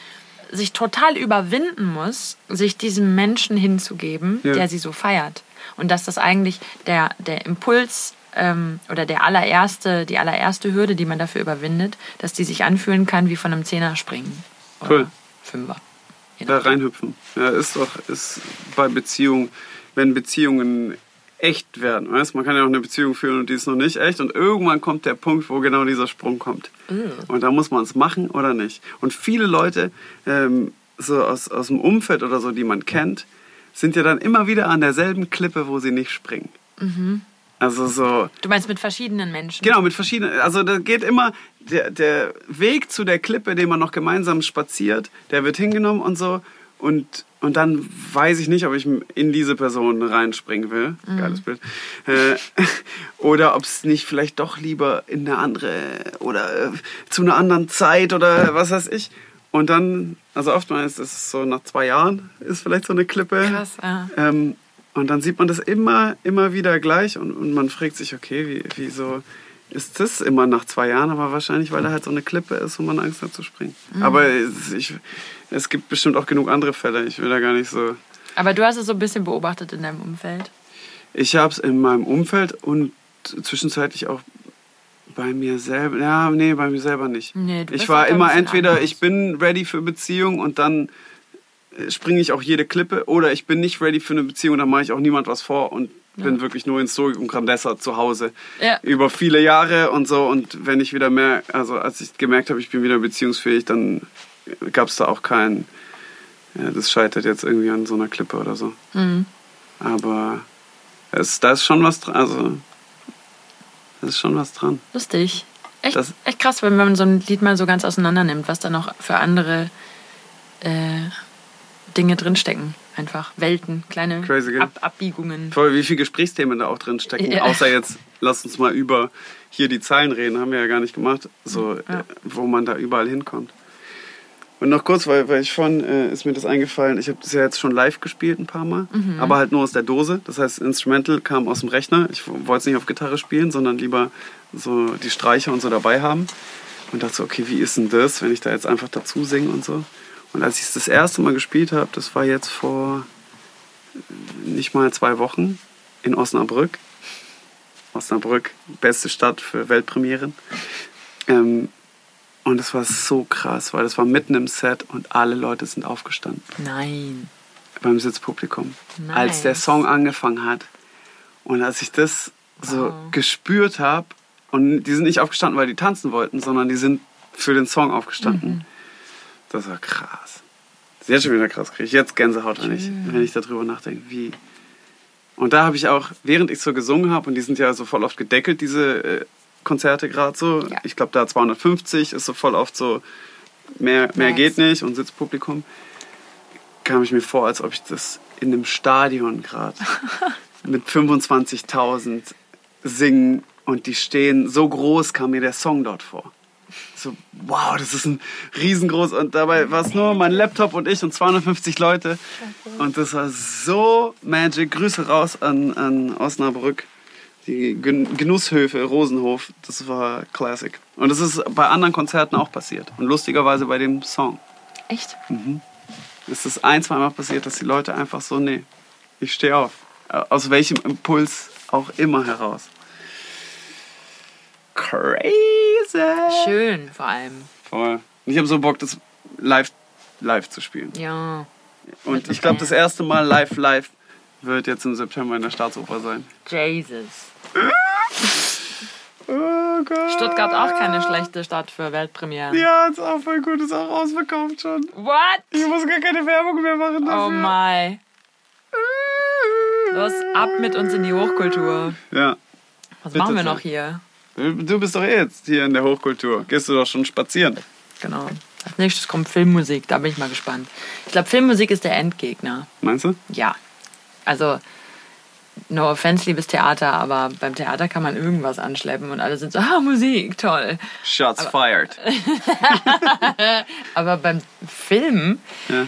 sich total überwinden muss, sich diesem Menschen hinzugeben, Ja. der sie so feiert. Und dass das eigentlich der, der Impuls ähm, oder der allererste, die allererste Hürde, die man dafür überwindet, dass die sich anfühlen kann wie von einem Zehner springen. Oder Cool. Fünfer. Da reinhüpfen. Ja, ist doch ist bei Beziehungen, wenn Beziehungen echt werden. Weißt? Man kann ja auch eine Beziehung führen und die ist noch nicht echt und irgendwann kommt der Punkt, wo genau dieser Sprung kommt. Und da muss man es machen oder nicht. Und viele Leute, ähm, so aus, aus dem Umfeld oder so, die man kennt, sind ja dann immer wieder an derselben Klippe, wo sie nicht springen. Also so, Du meinst mit verschiedenen Menschen? Genau, mit verschiedenen. Also da geht immer der, der Weg zu der Klippe, den man noch gemeinsam spaziert, der wird hingenommen und so. Und, und dann weiß ich nicht, ob ich in diese Person reinspringen will. Geiles Bild. Äh, oder ob es nicht vielleicht doch lieber in eine andere oder äh, zu einer anderen Zeit oder was weiß ich. Und dann, also oftmals ist es so nach zwei Jahren, ist vielleicht so eine Klippe. Krass, ja. Ähm, und dann sieht man das immer, immer wieder gleich und, und man fragt sich, okay, wie, wieso ist das immer nach zwei Jahren? Aber wahrscheinlich, weil da halt so eine Klippe ist und man Angst hat zu springen. Aber es, ich, es gibt bestimmt auch genug andere Fälle. Ich will da gar nicht so. Aber du hast es so ein bisschen beobachtet in deinem Umfeld. Ich habe es in meinem Umfeld und zwischenzeitlich auch bei mir selber. Ja, nee, bei mir selber nicht. Nee, ich war immer entweder anders. ich bin ready für Beziehung und dann springe ich auch jede Klippe oder ich bin nicht ready für eine Beziehung, dann mache ich auch niemand was vor und bin wirklich nur in Stoik und Grandessa zu Hause Ja. über viele Jahre und so und wenn ich wieder mehr, also als ich gemerkt habe, ich bin wieder beziehungsfähig, dann gab es da auch kein ja, das scheitert jetzt irgendwie an so einer Klippe oder so. Mhm. Aber es, da ist schon was dran. Also, da ist schon was dran. Lustig. Echt, Das- echt krass, wenn man so ein Lied mal so ganz auseinander nimmt, was da noch für andere äh, Dinge drinstecken. Einfach Welten, kleine Crazy? Ab Abbiegungen. Voll, wie viele Gesprächsthemen da auch drin stecken. Ja. Außer jetzt, lass uns mal über hier die Zeilen reden, haben wir ja gar nicht gemacht, so, Ja. äh, wo man da überall hinkommt. Und noch kurz, weil, weil ich von, äh, ist mir das eingefallen, ich habe das ja jetzt schon live gespielt ein paar Mal, Mhm. aber halt nur aus der Dose. Das heißt, Instrumental kam aus dem Rechner. Ich wollte es nicht auf Gitarre spielen, sondern lieber so die Streicher und so dabei haben. Und dachte so, okay, wie ist denn das, wenn ich da jetzt einfach dazu singe und so. Und als ich es das erste Mal gespielt habe, das war jetzt vor äh, nicht mal zwei Wochen in Osnabrück. Osnabrück, beste Stadt für Weltpremieren. Ähm, und es war so krass, weil das war mitten im Set und alle Leute sind aufgestanden Nein. beim Sitzpublikum. Nice. Als der Song angefangen hat. Und als ich das so Wow. gespürt habe, und die sind nicht aufgestanden, weil die tanzen wollten, sondern die sind für den Song aufgestanden. Mhm. Das war krass. Das ist jetzt schon wieder krass. Kriege ich jetzt Gänsehaut, wenn ich, wenn ich darüber nachdenke. Wie. Und da habe ich auch, während ich so gesungen habe, und die sind ja so voll oft gedeckelt, diese äh, Konzerte gerade so. Ja. Ich glaube, da 250 ist so voll oft so, mehr, mehr Nice. geht nicht und Sitzpublikum. Kam ich mir vor, als ob ich das in einem Stadion gerade mit 25.000 singen und die stehen, so groß kam mir der Song dort vor. So, wow, das ist ein riesengroß. Und dabei war es nur mein Laptop und ich und 250 Leute. Und das war so magic. Grüße raus an, an Osnabrück. Die Gen- Genusshöfe, Rosenhof, das war Classic. Und das ist bei anderen Konzerten auch passiert. Und lustigerweise bei dem Song. Echt? Es ist ein, zweimal passiert, dass die Leute einfach so, nee, ich stehe auf. Aus welchem Impuls auch immer heraus. Crazy. Schön vor allem. Voll. Und Ich habe so Bock, das live, live zu spielen. Ja. Und ich glaube, das erste Mal live, live wird jetzt im September in der Staatsoper sein. Jesus. Oh Gott. Stuttgart auch keine schlechte Stadt für Weltpremieren. Ja, ist auch voll gut, ist auch ausverkauft schon. What? Ich muss gar keine Werbung mehr machen dafür. Oh my. Los, ab mit uns in die Hochkultur. Ja. Was Bitte machen wir noch hier? Du bist doch eh jetzt hier in der Hochkultur. Gehst du doch schon spazieren. Genau. Als nächstes kommt Filmmusik, da bin ich mal gespannt. Ich glaube, Filmmusik ist der Endgegner. Meinst du? Ja. Also, no offense, liebes Theater, aber beim Theater kann man irgendwas anschleppen und alle sind so, ah, Musik, toll. Shots fired. Aber beim Film, Ja.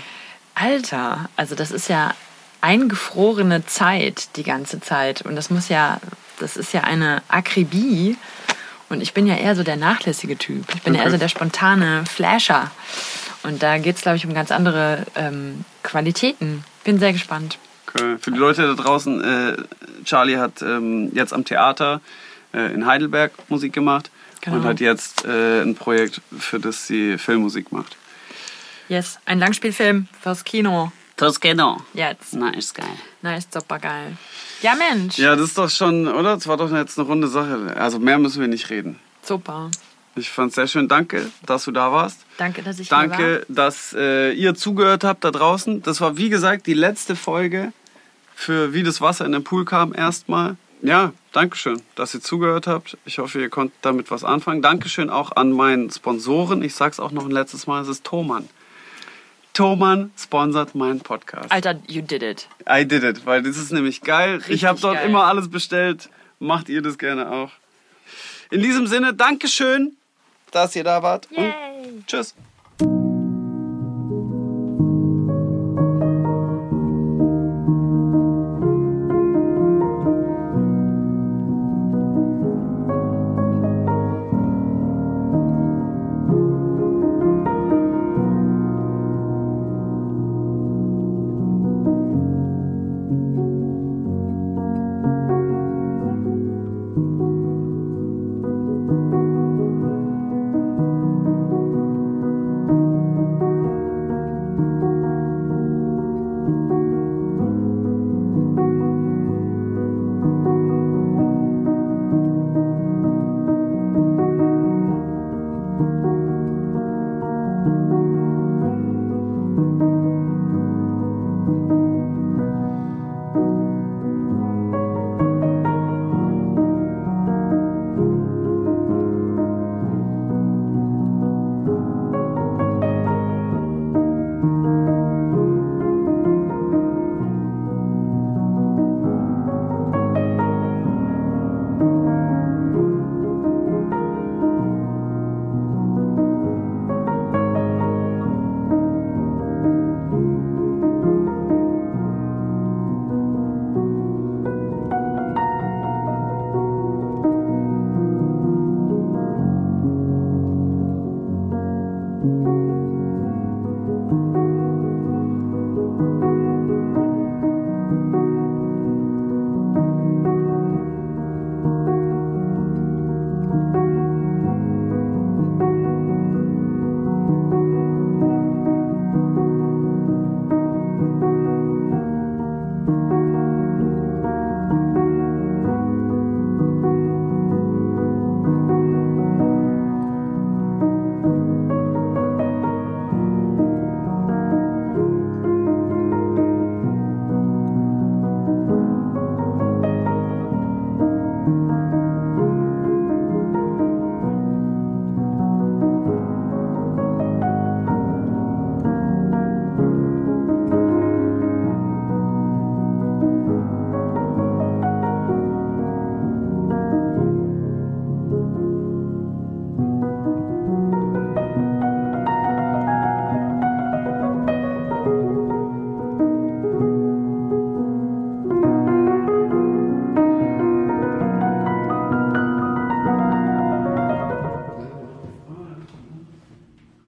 Alter, also das ist ja eingefrorene Zeit die ganze Zeit. Und das muss ja, das ist ja eine Akribie. Und ich bin ja eher so der nachlässige Typ. Ich bin Okay. eher so der spontane Flasher. Und da geht es, glaube ich, um ganz andere ähm, Qualitäten. Bin sehr gespannt. Okay. Für die Leute da draußen, äh, Charlie hat ähm, jetzt am Theater äh, in Heidelberg Musik gemacht Genau. und hat jetzt äh, ein Projekt, für das sie Filmmusik macht. Yes, ein Langspielfilm fürs Kino. Toscano. Jetzt. Na, ist geil. Nice, super geil. Ja, Mensch. Ja, das ist doch schon, oder? Das war doch jetzt eine runde Sache. Also mehr müssen wir nicht reden. Super. Ich fand's sehr schön. Danke, dass du da warst. Danke, dass ich hier war. Danke, dass äh, ihr zugehört habt da draußen. Das war, wie gesagt, die letzte Folge für Wie das Wasser in den Pool kam erstmal. Ja, Dankeschön, dass ihr zugehört habt. Ich hoffe, ihr konntet damit was anfangen. Dankeschön auch an meinen Sponsoren. Ich sag's auch noch ein letztes Mal, es ist Thomann. Thomann sponsert meinen Podcast. Alter, you did it. I did it, weil das ist nämlich geil. ich habe dort geil. immer alles bestellt. Macht ihr das gerne auch. In diesem Sinne, Dankeschön, dass ihr da wart. Und tschüss.